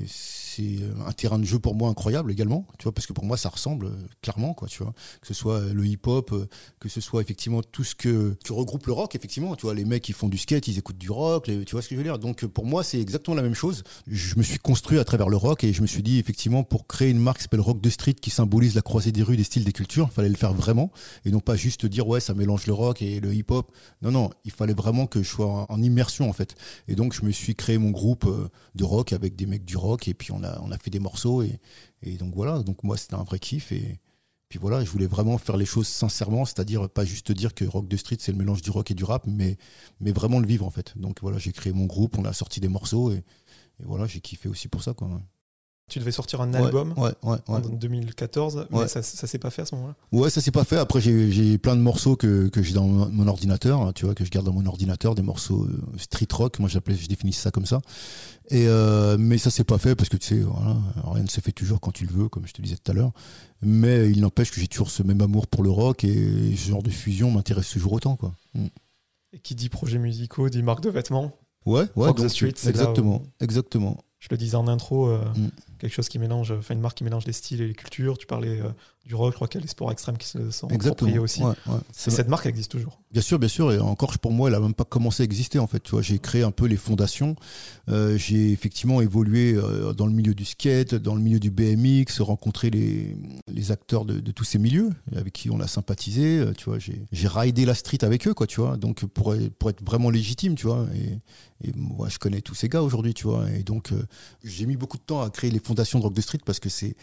c'est un terrain de jeu pour moi incroyable également, tu vois, parce que pour moi ça ressemble clairement, quoi, tu vois, que ce soit le hip-hop, que ce soit effectivement tout ce que tu regroupes le rock, effectivement, tu vois, les mecs qui font du skate, ils écoutent du rock, tu vois ce que je veux dire. Donc pour moi c'est exactement la même chose. Je me suis construit à travers le rock et je me suis dit effectivement pour créer une marque qui s'appelle Rock de Street qui symbolise la croisée des rues, des styles, des cultures, fallait le faire vraiment et non pas juste dire ouais ça mélange le rock et le hip-hop. Non non, il fallait vraiment que je sois en immersion en fait. Et donc je me suis créé mon groupe de rock avec des mecs du rock et puis on a, on a fait des morceaux et, donc voilà, donc moi c'était un vrai kiff et puis voilà, je voulais vraiment faire les choses sincèrement, c'est-à-dire pas juste dire que rock de street c'est le mélange du rock et du rap, mais, mais vraiment le vivre en fait. Donc voilà, j'ai créé mon groupe, on a sorti des morceaux et, et voilà, j'ai kiffé aussi pour ça quoi. Tu devais sortir un album ouais, ouais, en 2014, mais ça, ça s'est pas fait à ce moment-là? Ouais, ça s'est pas fait. Après, j'ai plein de morceaux que, que j'ai dans mon ordinateur, hein, tu vois, que je garde dans mon ordinateur, des morceaux euh, street rock, moi j'appelais, je définissais ça comme ça. Et euh, mais ça s'est pas fait parce que tu sais, voilà, rien ne se fait toujours quand tu le veux, comme je te disais tout à l'heure. Mais il n'empêche que j'ai toujours ce même amour pour le rock et ce genre de fusion m'intéresse toujours autant, quoi. Mm. Et qui dit projet musicaux dit marque de vêtements? Ouais, ouais. The Street, exactement, exactement je le disais en intro, euh, mm. Quelque chose qui mélange, enfin une marque qui mélange les styles et les cultures. Tu parlais euh, du rock, je crois qu'il y a les sports extrêmes qui se sont appropriés aussi. Cette marque existe toujours. Bien sûr, bien sûr. Et encore, pour moi, elle n'a même pas commencé à exister en fait. Tu vois, j'ai créé un peu les fondations. Euh, j'ai effectivement évolué dans le milieu du skate, dans le milieu du BMX, rencontré les, les acteurs de, tous ces milieux avec qui on a sympathisé. Tu vois, j'ai raidé la street avec eux, quoi. Tu vois, donc pour, pour être vraiment légitime, tu vois. Et, et moi, je connais tous ces gars aujourd'hui, tu vois. Et donc, euh, j'ai mis beaucoup de temps à créer les fondations de Rock the Street parce que c'est.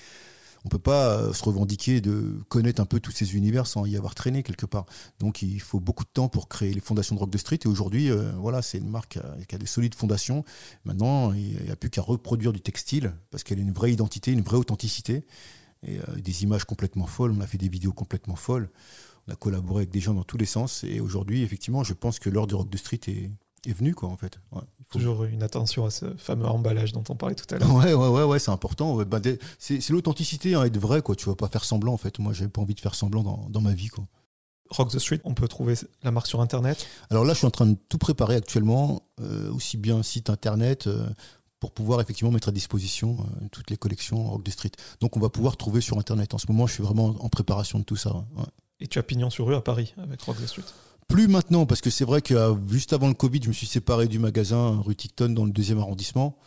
On peut pas euh, se revendiquer de connaître un peu tous ces univers sans y avoir traîné quelque part. Donc, il faut beaucoup de temps pour créer les fondations de Rock the Street. Et aujourd'hui, euh, voilà, c'est une marque qui a, des solides fondations. Maintenant, il n'y a plus qu'à reproduire du textile parce qu'elle a une vraie identité, une vraie authenticité. Et des images complètement folles. On a fait des vidéos complètement folles. On a collaboré avec des gens dans tous les sens. Et aujourd'hui, effectivement, je pense que l'heure du Rock the Street est, est venu, quoi, en fait. Toujours une attention à ce fameux emballage dont on parlait tout à <laughs> l'heure. Ouais, ouais, ouais, ouais c'est important. Bah, c'est l'authenticité, hein, être vrai, quoi. Tu vas pas faire semblant, en fait. Moi, j'ai pas envie de faire semblant dans, dans, ma vie, quoi. Rock the Street, on peut trouver la marque sur Internet Alors là, je suis en train de tout préparer actuellement, euh, aussi bien site Internet, euh, pour pouvoir effectivement mettre à disposition euh, toutes les collections Rock the Street. Donc on va pouvoir trouver sur Internet. En ce moment, je suis vraiment en préparation de tout ça. Et tu as pignon sur rue à Paris avec Rock the Street plus maintenant, parce que c'est vrai que euh, juste avant le Covid, je me suis séparé du magasin rue Ticton dans le deuxième arrondissement.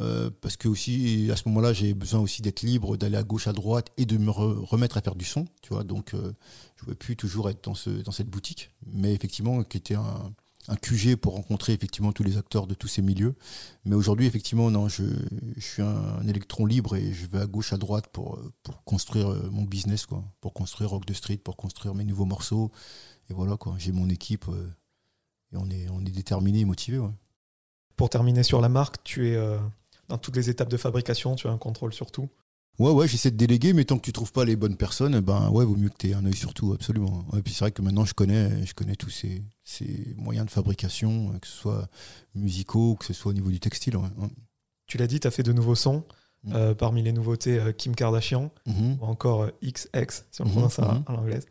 Euh, parce que aussi à ce moment-là j'ai besoin aussi d'être libre d'aller à gauche à droite et de me remettre à faire du son tu vois donc euh, je ne pouvais plus toujours être dans ce dans cette boutique mais effectivement qui était un, un QG pour rencontrer effectivement tous les acteurs de tous ces milieux mais aujourd'hui effectivement non je, suis un, électron libre et je vais à gauche à droite pour pour construire mon business quoi pour construire Rock the Street pour construire mes nouveaux morceaux et voilà, quoi. J'ai mon équipe euh, et on est, on est déterminé et motivé. Pour terminer sur la marque, tu es euh, dans toutes les étapes de fabrication, tu as un contrôle sur tout Ouais, ouais, j'essaie de déléguer, mais tant que tu trouves pas les bonnes personnes, ben ouais, vaut mieux que tu aies un œil sur tout, absolument. Et puis c'est vrai que maintenant je connais, je connais tous ces, ces, moyens de fabrication, que ce soit musicaux, que ce soit au niveau du textile. Tu l'as dit, tu as fait de nouveaux sons. Mm. Euh, parmi les nouveautés, Kim Kardashian, mm-hmm. ou encore XX, si on le mm-hmm. prononce mm-hmm. en anglaise.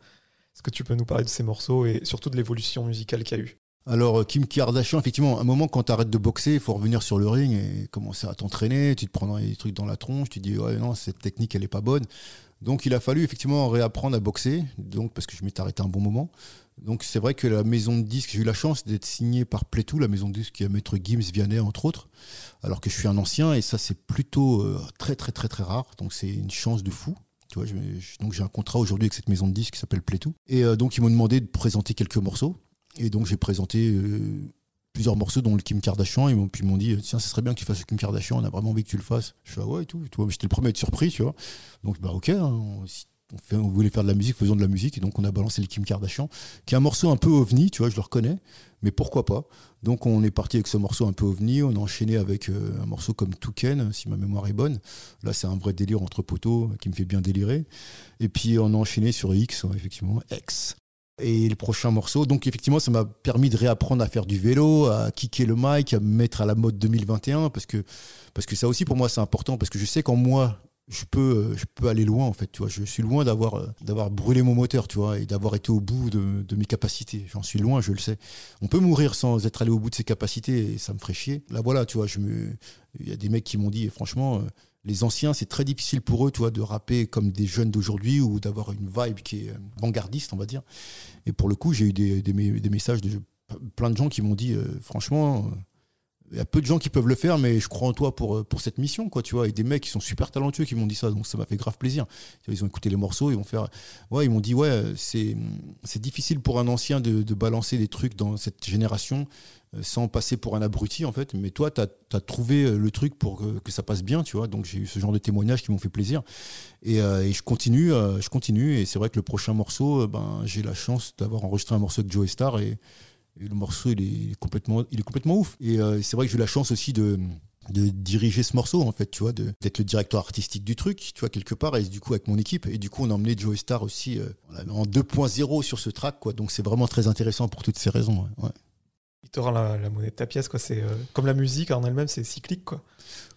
Est-ce que tu peux nous parler de ces morceaux et surtout de l'évolution musicale qu'il y a eu alors, euh, Kim Kardashian, effectivement, à un moment, quand tu arrêtes de boxer, il faut revenir sur le ring et commencer à t'entraîner. Tu te prends des trucs dans la tronche, tu te dis, ouais, non, cette technique, elle est pas bonne. Donc, il a fallu effectivement réapprendre à boxer, donc, parce que je m'étais arrêté un bon moment. Donc, c'est vrai que la maison de disques, j'ai eu la chance d'être signé par Playtoo, la maison de disques qui a Maître Gims Vianney, entre autres, alors que je suis un ancien et ça, c'est plutôt euh, très, très, très, très rare. Donc, c'est une chance de fou donc j'ai un contrat aujourd'hui avec cette maison de disques qui s'appelle Playtoo. Et euh, donc ils m'ont demandé de présenter quelques morceaux. Et donc j'ai présenté euh, plusieurs morceaux dont le Kim Kardashian. Et puis ils m'ont dit tiens, ce serait bien que tu fasses le Kim Kardashian. On a vraiment envie que tu le fasses. Je fais ah ouais et tout. J'étais le premier à être surpris, tu vois. Donc bah ok. Hein, on, voulait faire de la musique, faisons de la musique. Et donc on a balancé le Kim Kardashian, qui est un morceau un peu ovni, tu vois. Je le reconnais, mais pourquoi pas. Donc on est parti avec ce morceau un peu ovni, on a enchaîné avec euh, un morceau comme Touken, si ma mémoire est bonne. Là c'est un vrai délire entre poteaux qui me fait bien délirer. Et puis on a enchaîné sur X, effectivement, X. Et le prochain morceau, donc effectivement ça m'a permis de réapprendre à faire du vélo, à kicker le mic, à me mettre à la mode 2021, parce que, parce que ça aussi pour moi c'est important, parce que je sais qu'en moi je peux, euh, je peux aller loin en fait. Tu vois, je suis loin d'avoir, euh, d'avoir brûlé mon moteur, tu vois, et d'avoir été au bout de, mes capacités. J'en suis loin, je le sais. On peut mourir sans être allé au bout de ses capacités, et ça me ferait chier. Là, voilà, tu vois, je me, il y a des mecs qui m'ont dit, franchement, euh, les anciens, c'est très difficile pour eux, tu vois, de rapper comme des jeunes d'aujourd'hui ou d'avoir une vibe qui est vanguardiste, on va dire. Et pour le coup, j'ai eu des, des, messages de plein de gens qui m'ont dit, franchement, il y a peu de gens qui peuvent le faire, mais je crois en toi pour, euh, pour cette mission, quoi, tu vois. Et des mecs qui sont super talentueux qui m'ont dit ça, donc ça m'a fait grave plaisir. Ils ont écouté les morceaux, ils vont faire. Ouais, ils m'ont dit, ouais, c'est, difficile pour un ancien de, de, balancer des trucs dans cette génération euh, sans passer pour un abruti, en fait. Mais toi, tu as, trouvé euh, le truc pour que, que, ça passe bien, tu vois. Donc j'ai eu ce genre de témoignages qui m'ont fait plaisir. Et, et je continue, je continue. Et c'est vrai que le prochain morceau, ben, j'ai la chance d'avoir enregistré un morceau de Joe Star et et le morceau, il est complètement, il est complètement ouf. Et euh, c'est vrai que j'ai eu la chance aussi de, de diriger ce morceau en fait tu vois d'être le directeur artistique du truc tu vois quelque part et du coup avec mon équipe et du coup on a emmené Joey Star aussi euh, en 2.0 sur ce track quoi donc c'est vraiment très intéressant pour toutes ces raisons ouais. il te rend la, monnaie de ta pièce quoi c'est euh, comme la musique en elle-même c'est cyclique quoi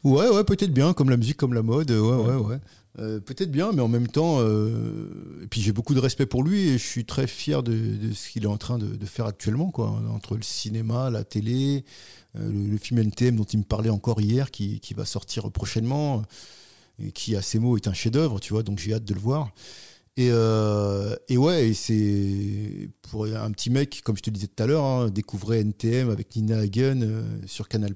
ouais ouais peut-être bien comme la musique comme la mode ouais ouais ouais, ouais. Euh, peut-être bien, mais en même temps, euh, puis j'ai beaucoup de respect pour lui et je suis très fier de, ce qu'il est en train de, faire actuellement, quoi, entre le cinéma, la télé, euh, le, film NTM dont il me parlait encore hier, qui, va sortir prochainement, et qui à ses mots est un chef-d'œuvre, tu vois, donc j'ai hâte de le voir. Et, et ouais, c'est pour un petit mec, comme je te disais tout à l'heure, hein, découvrir NTM avec Nina Hagen sur Canal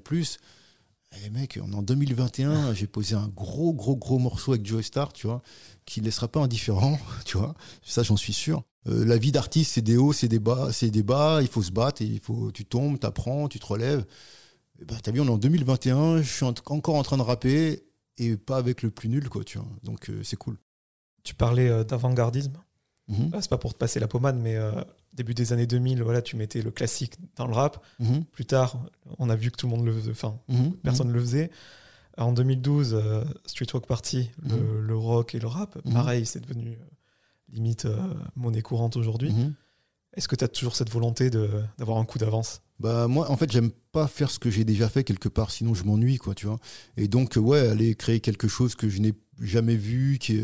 eh, mec, en 2021, <laughs> j'ai posé un gros, gros, gros morceau avec Joe Star, tu vois, qui ne laissera pas indifférent, <laughs> tu vois. Ça, j'en suis sûr. Euh, la vie d'artiste, c'est des hauts, c'est des bas, c'est des bas. Il faut se battre, il faut, tu tombes, tu apprends, tu te relèves. Et bah, t'as vu, on est en 2021, je suis encore en train de rapper et pas avec le plus nul, quoi, tu vois. Donc, euh, c'est cool. Tu parlais euh, d'avant-gardisme? Mhm. C'est pas pour te passer la pommade, mais début des années 2000, voilà, tu mettais le classique dans le rap. Mhm. Plus tard, on a vu que tout le monde le faisait, enfin, mhm. personne ne le faisait. En 2012, euh, Street Walk Party, le, mhm. rock et le rap, pareil, c'est devenu euh, limite euh, monnaie courante aujourd'hui. Est-ce que tu as toujours cette volonté d'avoir un coup d'avance? Bah moi en fait j'aime pas faire ce que j'ai déjà fait quelque part sinon je m'ennuie quoi tu vois et donc ouais aller créer quelque chose que je n'ai jamais vu qui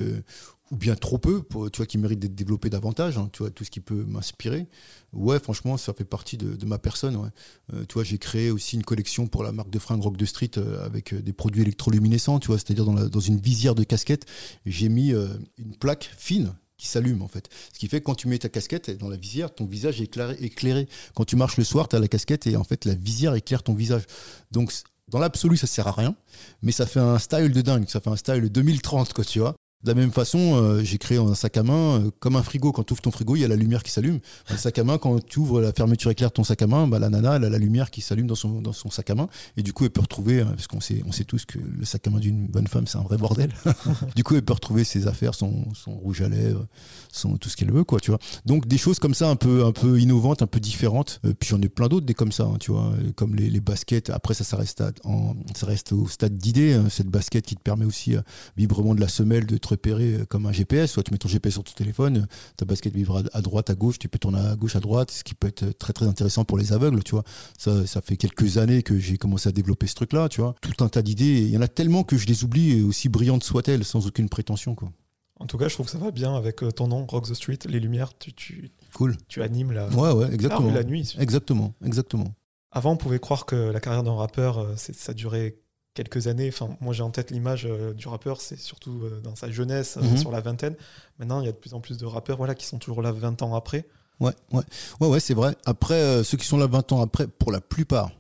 ou bien trop peu, tu vois, qui mérite d'être développé davantage, hein, tu vois, tout ce qui peut m'inspirer. Ouais, franchement, ça fait partie de, ma personne. Ouais. Euh, tu vois, j'ai créé aussi une collection pour la marque de fringues Rock de Street euh, avec euh, des produits électroluminescents, tu vois, c'est-à-dire dans, dans, une visière de casquette, j'ai mis une plaque fine qui s'allume en fait. Ce qui fait que quand tu mets ta casquette dans la visière, ton visage est éclairé. éclairé. Quand tu marches le soir, tu as la casquette et en fait la visière éclaire ton visage. Donc dans l'absolu, ça sert à rien, mais ça fait un style de dingue, ça fait un style 2030, quoi, tu vois. De la même façon, euh, j'ai créé un sac à main euh, comme un frigo. Quand tu ouvres ton frigo, il y a la lumière qui s'allume. Un sac à main, quand tu ouvres la fermeture éclair de ton sac à main, bah, la nana, elle a la lumière qui s'allume dans son, dans son sac à main. Et du coup, elle peut retrouver, hein, parce qu'on sait, on sait tous que le sac à main d'une bonne femme, c'est un vrai bordel. <laughs> du coup, elle peut retrouver ses affaires, son, son rouge à lèvres, son, tout ce qu'elle veut, quoi, tu vois. Donc, des choses comme ça, un peu, un peu innovantes, un peu différentes. Euh, puis j'en ai plein d'autres, des comme ça, hein, tu vois, comme les, les, baskets. Après, ça, ça reste, en, ça reste au stade d'idée, hein, cette basket qui te permet aussi, vibrement de la semelle, de te repérer comme un GPS, soit tu mets ton GPS sur ton téléphone, ta basket vivra à droite, à gauche, tu peux tourner à gauche, à droite, ce qui peut être très très intéressant pour les aveugles, tu vois. Ça, ça fait quelques années que j'ai commencé à développer ce truc-là, tu vois. Tout un tas d'idées, il y en a tellement que je les oublie, aussi brillantes soient-elles, sans aucune prétention, quoi. En tout cas, je trouve que ça va bien avec euh, ton nom, Rock the Street, les lumières, tu, tu, cool. tu animes la, ouais, ouais, exactement. la nuit. Exactement, exactement. Avant, on pouvait croire que la carrière d'un rappeur, euh, ça durait quelques années. Enfin, moi, j'ai en tête l'image euh, du rappeur, c'est surtout euh, dans sa jeunesse, euh, mhm. sur la vingtaine. Maintenant, il y a de plus en plus de rappeurs voilà, qui sont toujours là 20 ans après. Ouais, ouais, ouais, ouais c'est vrai. Après, ceux qui sont là 20 ans après, pour la plupart,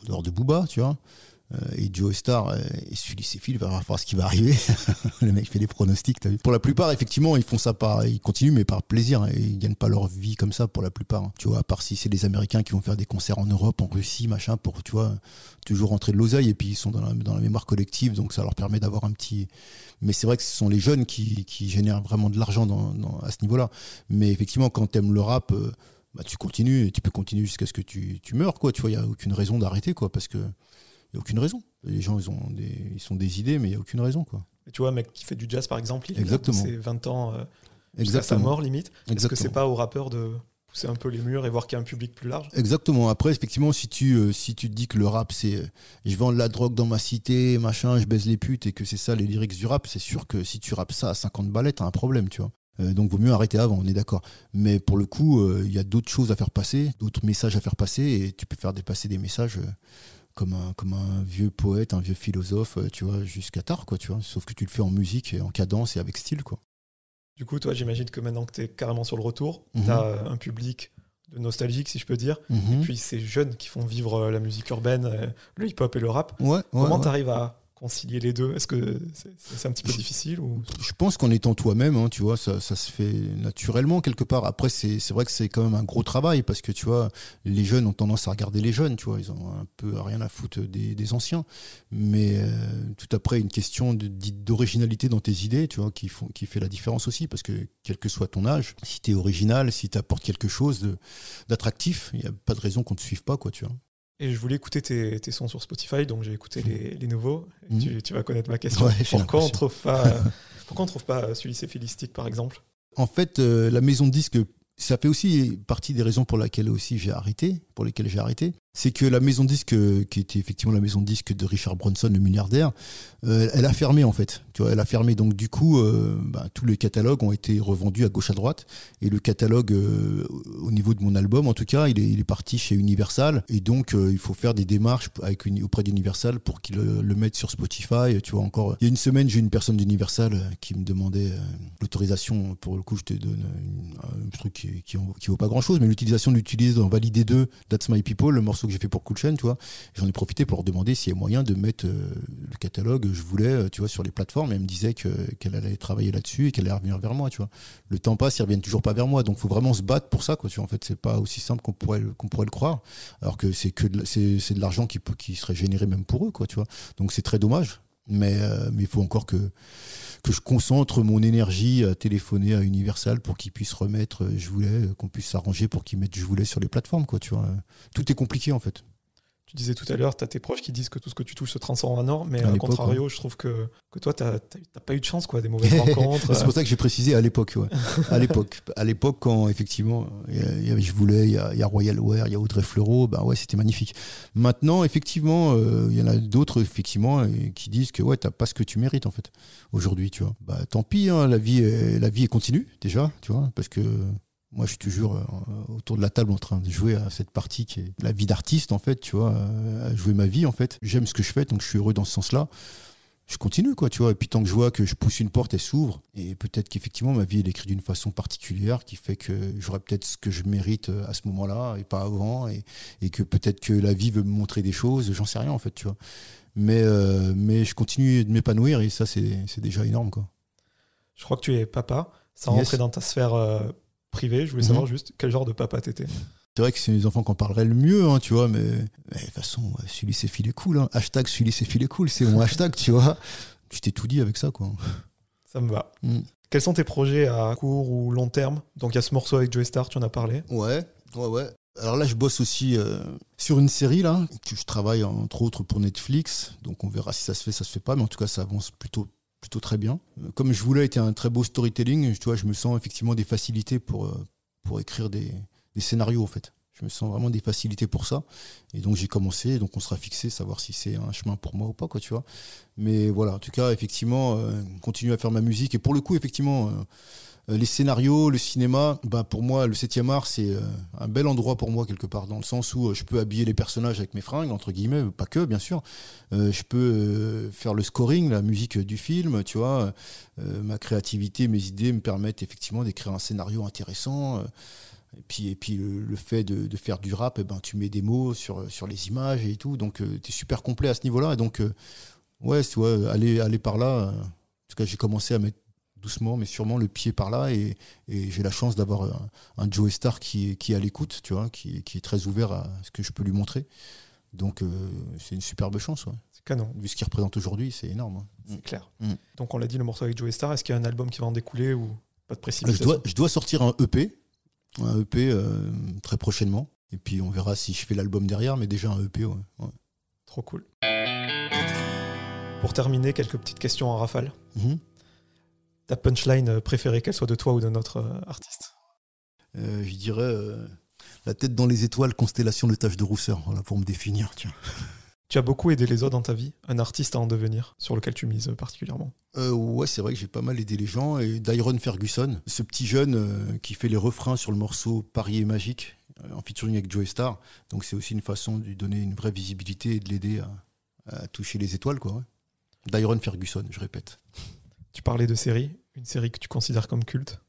en dehors de Booba, tu vois, et Joe Star, euh, il suit ses fils, il va voir ce qui va arriver. <laughs> le mec fait des pronostics, as vu. Pour la plupart, effectivement, ils font ça par, ils continuent, mais par plaisir. Et ils gagnent pas leur vie comme ça pour la plupart. Hein. Tu vois, à part si c'est des Américains qui vont faire des concerts en Europe, en Russie, machin, pour, tu vois, toujours rentrer de l'oseille. Et puis ils sont dans la, dans la mémoire collective, donc ça leur permet d'avoir un petit. Mais c'est vrai que ce sont les jeunes qui, qui génèrent vraiment de l'argent à ce niveau-là. Mais effectivement, quand t'aimes le rap, euh, bah, tu continues et tu peux continuer jusqu'à ce que tu, tu meurs, quoi. Tu vois, il y a aucune raison d'arrêter, quoi, parce que n'y a aucune raison. Les gens, ils, ont des, ils sont des idées, mais il n'y a aucune raison. Quoi. tu vois, un mec qui fait du jazz, par exemple, il Exactement. a 20 ans euh, jusqu'à sa mort, limite. Est-ce que c'est pas au rappeur de pousser un peu les murs et voir qu'il y a un public plus large? Exactement. Après, effectivement, si tu, euh, si tu te dis que le rap, c'est euh, je vends de la drogue dans ma cité, machin, je baise les putes, et que c'est ça les lyrics du rap, c'est sûr que si tu rappes ça à 50 balais, t'as un problème, tu vois. donc vaut mieux arrêter avant, on est d'accord. Mais pour le coup, il y a d'autres choses à faire passer, d'autres messages à faire passer, et tu peux faire dépasser des messages comme un, comme un vieux poète, un vieux philosophe, euh, tu vois, jusqu'à tard, quoi, tu vois. Sauf que tu le fais en musique, et en cadence et avec style, quoi. Du coup, toi, j'imagine que maintenant que tu es carrément sur le retour, Mhm. tu as un public de nostalgique, si je peux dire. Mhm. Puis ces jeunes qui font vivre euh, la musique urbaine, euh, le hip-hop et le rap. Ouais, ouais, Comment ouais. tu arrives à concilier les deux? Est-ce que c'est un petit peu difficile ou... Je pense qu'en étant toi-même, hein, tu vois, ça, ça se fait naturellement quelque part. Après, c'est vrai que c'est quand même un gros travail parce que tu vois, les jeunes ont tendance à regarder les jeunes, tu vois, ils ont un peu rien à foutre des, des anciens. Mais euh, tout après, une question d'originalité dans tes idées, tu vois, qui, font, qui fait la différence aussi parce que quel que soit ton âge, si tu es original, si tu apportes quelque chose d'attractif, il n'y a pas de raison qu'on ne te suive pas, quoi, tu vois. Et je voulais écouter tes, tes sons sur Spotify, donc j'ai écouté les, les nouveaux. Mhm. tu, tu vas connaître ma question. Ouais, pourquoi, on l'impression. trouve pas, <laughs> pourquoi on trouve pas celui Philistique, par exemple? En fait, euh, la maison de disques, ça fait aussi partie des raisons pour lesquelles aussi j'ai arrêté, pour lesquelles j'ai arrêté. C'est que la maison de disques, euh, qui était effectivement la maison de disques de Richard Branson, le milliardaire, euh, elle a fermé en fait. Tu vois, elle a fermé. Donc du coup, euh, bah, tous les catalogues ont été revendus à gauche à droite. Et le catalogue, au niveau de mon album, en tout cas, il est, parti chez Universal. Et donc, il faut faire des démarches auprès d'Universal pour qu'ils le, le mettent sur Spotify. Tu vois encore. Il y a une semaine, j'ai une personne d'Universal qui me demandait l'autorisation. Pour le coup, je te donne un truc qui, qui, vaut pas grand chose, mais l'utilisation d'utiliser dans Valider 2 That's My People, le morceau que j'ai fait pour Cool tu vois. J'en ai profité pour leur demander s'il y a moyen de mettre euh, le catalogue, je voulais, euh, tu vois, sur les plateformes. Et elle me disait que- qu'elle allait travailler là-dessus et qu'elle allait revenir vers moi, tu vois. Le temps passe, ils reviennent toujours pas vers moi. Donc, faut vraiment se battre pour ça, quoi. Tu vois, en fait, c'est pas aussi simple qu'on pourrait, pourrait le croire. Alors que c'est que c'est, de l'argent qui, qui serait généré même pour eux, quoi, tu vois. Donc, c'est très dommage. Mais euh, il faut encore que que je concentre mon énergie à téléphoner à Universal pour qu'ils puissent remettre euh, je voulais euh, qu'on puisse s'arranger pour qu'ils mettent je voulais sur les plateformes quoi tu vois. Tout est compliqué en fait Tu disais tout à l'heure, tu as tes proches qui disent que tout ce que tu touches se transforme en or, mais À à l'époque, contrario, je trouve que, que toi, tu n'as pas eu de chance, quoi, des mauvaises <laughs> rencontres. c'est pour ça que j'ai précisé à l'époque ouais. à l'époque à l'époque quand effectivement y avait je voulais il y a, il y a Royal Wear il y a Audrey Fleurot bah ouais c'était magnifique maintenant effectivement euh, il y en a d'autres effectivement euh, qui disent que ouais t'as pas ce que tu mérites en fait aujourd'hui tu vois bah tant pis hein, la vie est, la vie est continue déjà tu vois parce que moi, je suis toujours euh, autour de la table en train de jouer à cette partie qui est la vie d'artiste, en fait, tu vois, euh, à jouer ma vie, en fait. J'aime ce que je fais, donc je suis heureux dans ce sens-là. Je continue, quoi, tu vois. Et puis, tant que je vois que je pousse une porte, elle s'ouvre. Et peut-être qu'effectivement, ma vie, elle est écrite d'une façon particulière qui fait que j'aurai peut-être ce que je mérite euh, à ce moment-là et pas avant. Et, et que peut-être que la vie veut me montrer des choses, j'en sais rien, en fait, tu vois. Mais, euh, mais je continue de m'épanouir et ça, c'est déjà énorme, quoi. Je crois que tu es papa. Ça Yes. rentrait dans ta sphère euh, privée. Je voulais Mhm. savoir juste quel genre de papa t'étais. C'est vrai que c'est les enfants qui en parleraient le mieux, hein, tu vois, mais, mais de toute façon, ouais, celui c'est fil est cool. Hein. Hashtag celui c'est fil est cool, c'est mon <laughs> hashtag, tu vois. Je t'ai tout dit avec ça, quoi. Ça me va. Mm. Quels sont tes projets à court ou long terme? Donc, il y a ce morceau avec Joey Star, tu en as parlé. Ouais, ouais, ouais. Alors là, je bosse aussi euh, sur une série, là, que je travaille entre autres pour Netflix. Donc on verra si ça se fait, ça se fait pas, mais en tout cas, ça avance plutôt plutôt très bien. Comme je voulais, était un très beau storytelling, tu vois, je me sens effectivement des facilités pour, euh, pour écrire des, des scénarios, en fait. Je me sens vraiment des facilités pour ça. Et donc j'ai commencé, donc on sera fixé, savoir si c'est un chemin pour moi ou pas, quoi, tu vois. Mais voilà, en tout cas, effectivement, euh, continuer à faire ma musique. Et pour le coup, effectivement, euh, les scénarios, le cinéma, bah pour moi, le 7e art, c'est euh, un bel endroit pour moi, quelque part, dans le sens où euh, je peux habiller les personnages avec mes fringues, entre guillemets, pas que, bien sûr. Euh, je peux euh, faire le scoring, la musique du film, tu vois. Euh, ma créativité, mes idées me permettent effectivement d'écrire un scénario intéressant. euh, et puis, et puis le, fait de, faire du rap, eh ben, tu mets des mots sur, sur les images et tout. Donc, tu es super complet à ce niveau-là. Et donc, euh, ouais, tu vois, aller, aller par là. euh, en tout cas, j'ai commencé à mettre doucement, mais sûrement le pied par là. Et, et j'ai la chance d'avoir un, un Joe Star qui est, qui est à l'écoute, tu vois, qui, qui est très ouvert à ce que je peux lui montrer. Donc, euh, c'est une superbe chance. Ouais. C'est canon, Vu ce qu'il représente aujourd'hui, c'est énorme. hein. c'est clair. Mm. Donc, on l'a dit, le morceau avec Joey Star, est-ce qu'il y a un album qui va en découler ou pas de Je précipitation dois, je dois sortir un EP, un EP euh, très prochainement. Et puis on verra si je fais l'album derrière, mais déjà un EP, ouais. ouais. Trop cool. Pour terminer, quelques petites questions en rafale. Mhm. Ta punchline préférée, qu'elle soit de toi ou de notre euh, artiste Euh, je dirais euh, la tête dans les étoiles, constellation de taches de rousseur, voilà, pour me définir. Tiens. <laughs> Tu as beaucoup aidé les autres dans ta vie, un artiste à en devenir, sur lequel tu mises particulièrement. Euh, ouais, c'est vrai que j'ai pas mal aidé les gens. Et Dyron Ferguson, ce petit jeune qui fait les refrains sur le morceau Paris est magique, en featuring avec Joe Star. Donc c'est aussi une façon de lui donner une vraie visibilité et de l'aider à, à toucher les étoiles, quoi. D'Iron Ferguson, je répète. Tu parlais de série, une série que tu considères comme culte.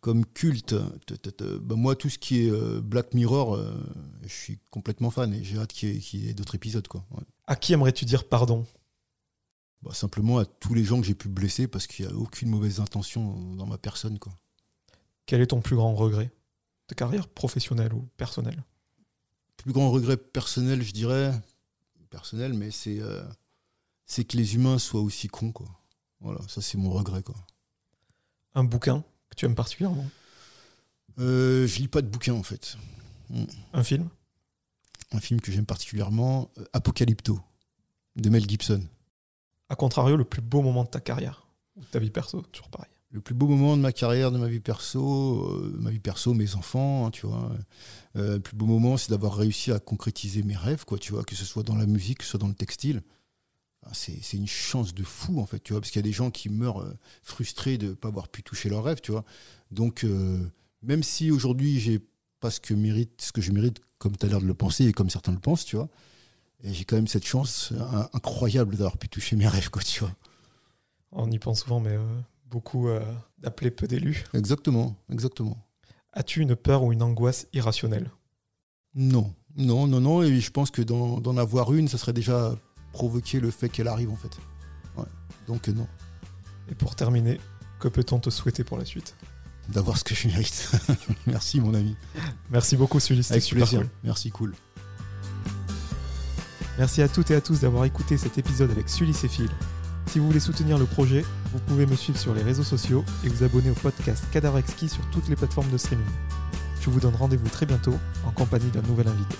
Comme culte, t- t- t- bah, moi, tout ce qui est euh, Black Mirror, euh, je suis complètement fan et j'ai hâte qu'il y ait, qu'il y ait d'autres épisodes, quoi. ouais. À qui aimerais-tu dire pardon? Bah, simplement à tous les gens que j'ai pu blesser parce qu'il n'y a aucune mauvaise intention dans ma personne, quoi. Quel est ton plus grand regret? De carrière professionnelle ou personnelle? Plus grand regret personnel, je dirais, personnel, mais c'est euh, c'est que les humains soient aussi cons, quoi. Voilà, ça c'est mon regret, quoi. Un bouquin que tu aimes particulièrement Euh, je lis pas de bouquins en fait. Un film Un film que j'aime particulièrement, euh, Apocalypto, de Mel Gibson. A contrario, le plus beau moment de ta carrière ou de ta vie perso, toujours pareil. Le plus beau moment de ma carrière, de ma vie perso, euh, ma vie perso, mes enfants, hein, tu vois. Euh, le plus beau moment, c'est d'avoir réussi à concrétiser mes rêves, quoi, tu vois, que ce soit dans la musique, que ce soit dans le textile. Enfin, c'est une chance de fou, en fait, tu vois, parce qu'il y a des gens qui meurent euh, frustrés de ne pas avoir pu toucher leurs rêves, tu vois. Donc, euh, même si aujourd'hui, j'ai pas ce que, mérite, ce que je mérite, comme tu as l'air de le penser et comme certains le pensent, tu vois, et j'ai quand même cette chance euh, incroyable d'avoir pu toucher mes rêves, quoi, tu vois. On y pense souvent, mais euh, beaucoup d'appelés peu d'élus. Exactement, exactement. As-tu une peur ou une angoisse irrationnelle? Non, non, non, non. Et je pense que d'en avoir une, ça serait déjà provoquer le fait qu'elle arrive en fait. Ouais. Donc euh, non, Et pour terminer, que peut-on te souhaiter pour la suite? D'avoir ce que je mérite. <laughs> Merci mon ami. Merci beaucoup, Sully. Avec plaisir. cool. Merci, cool. Merci à toutes et à tous d'avoir écouté cet épisode avec Sully et Phil. Si vous voulez soutenir le projet, vous pouvez me suivre sur les réseaux sociaux et vous abonner au podcast Cadavre sur toutes les plateformes de streaming. Je vous donne rendez-vous très bientôt en compagnie d'un nouvel invité.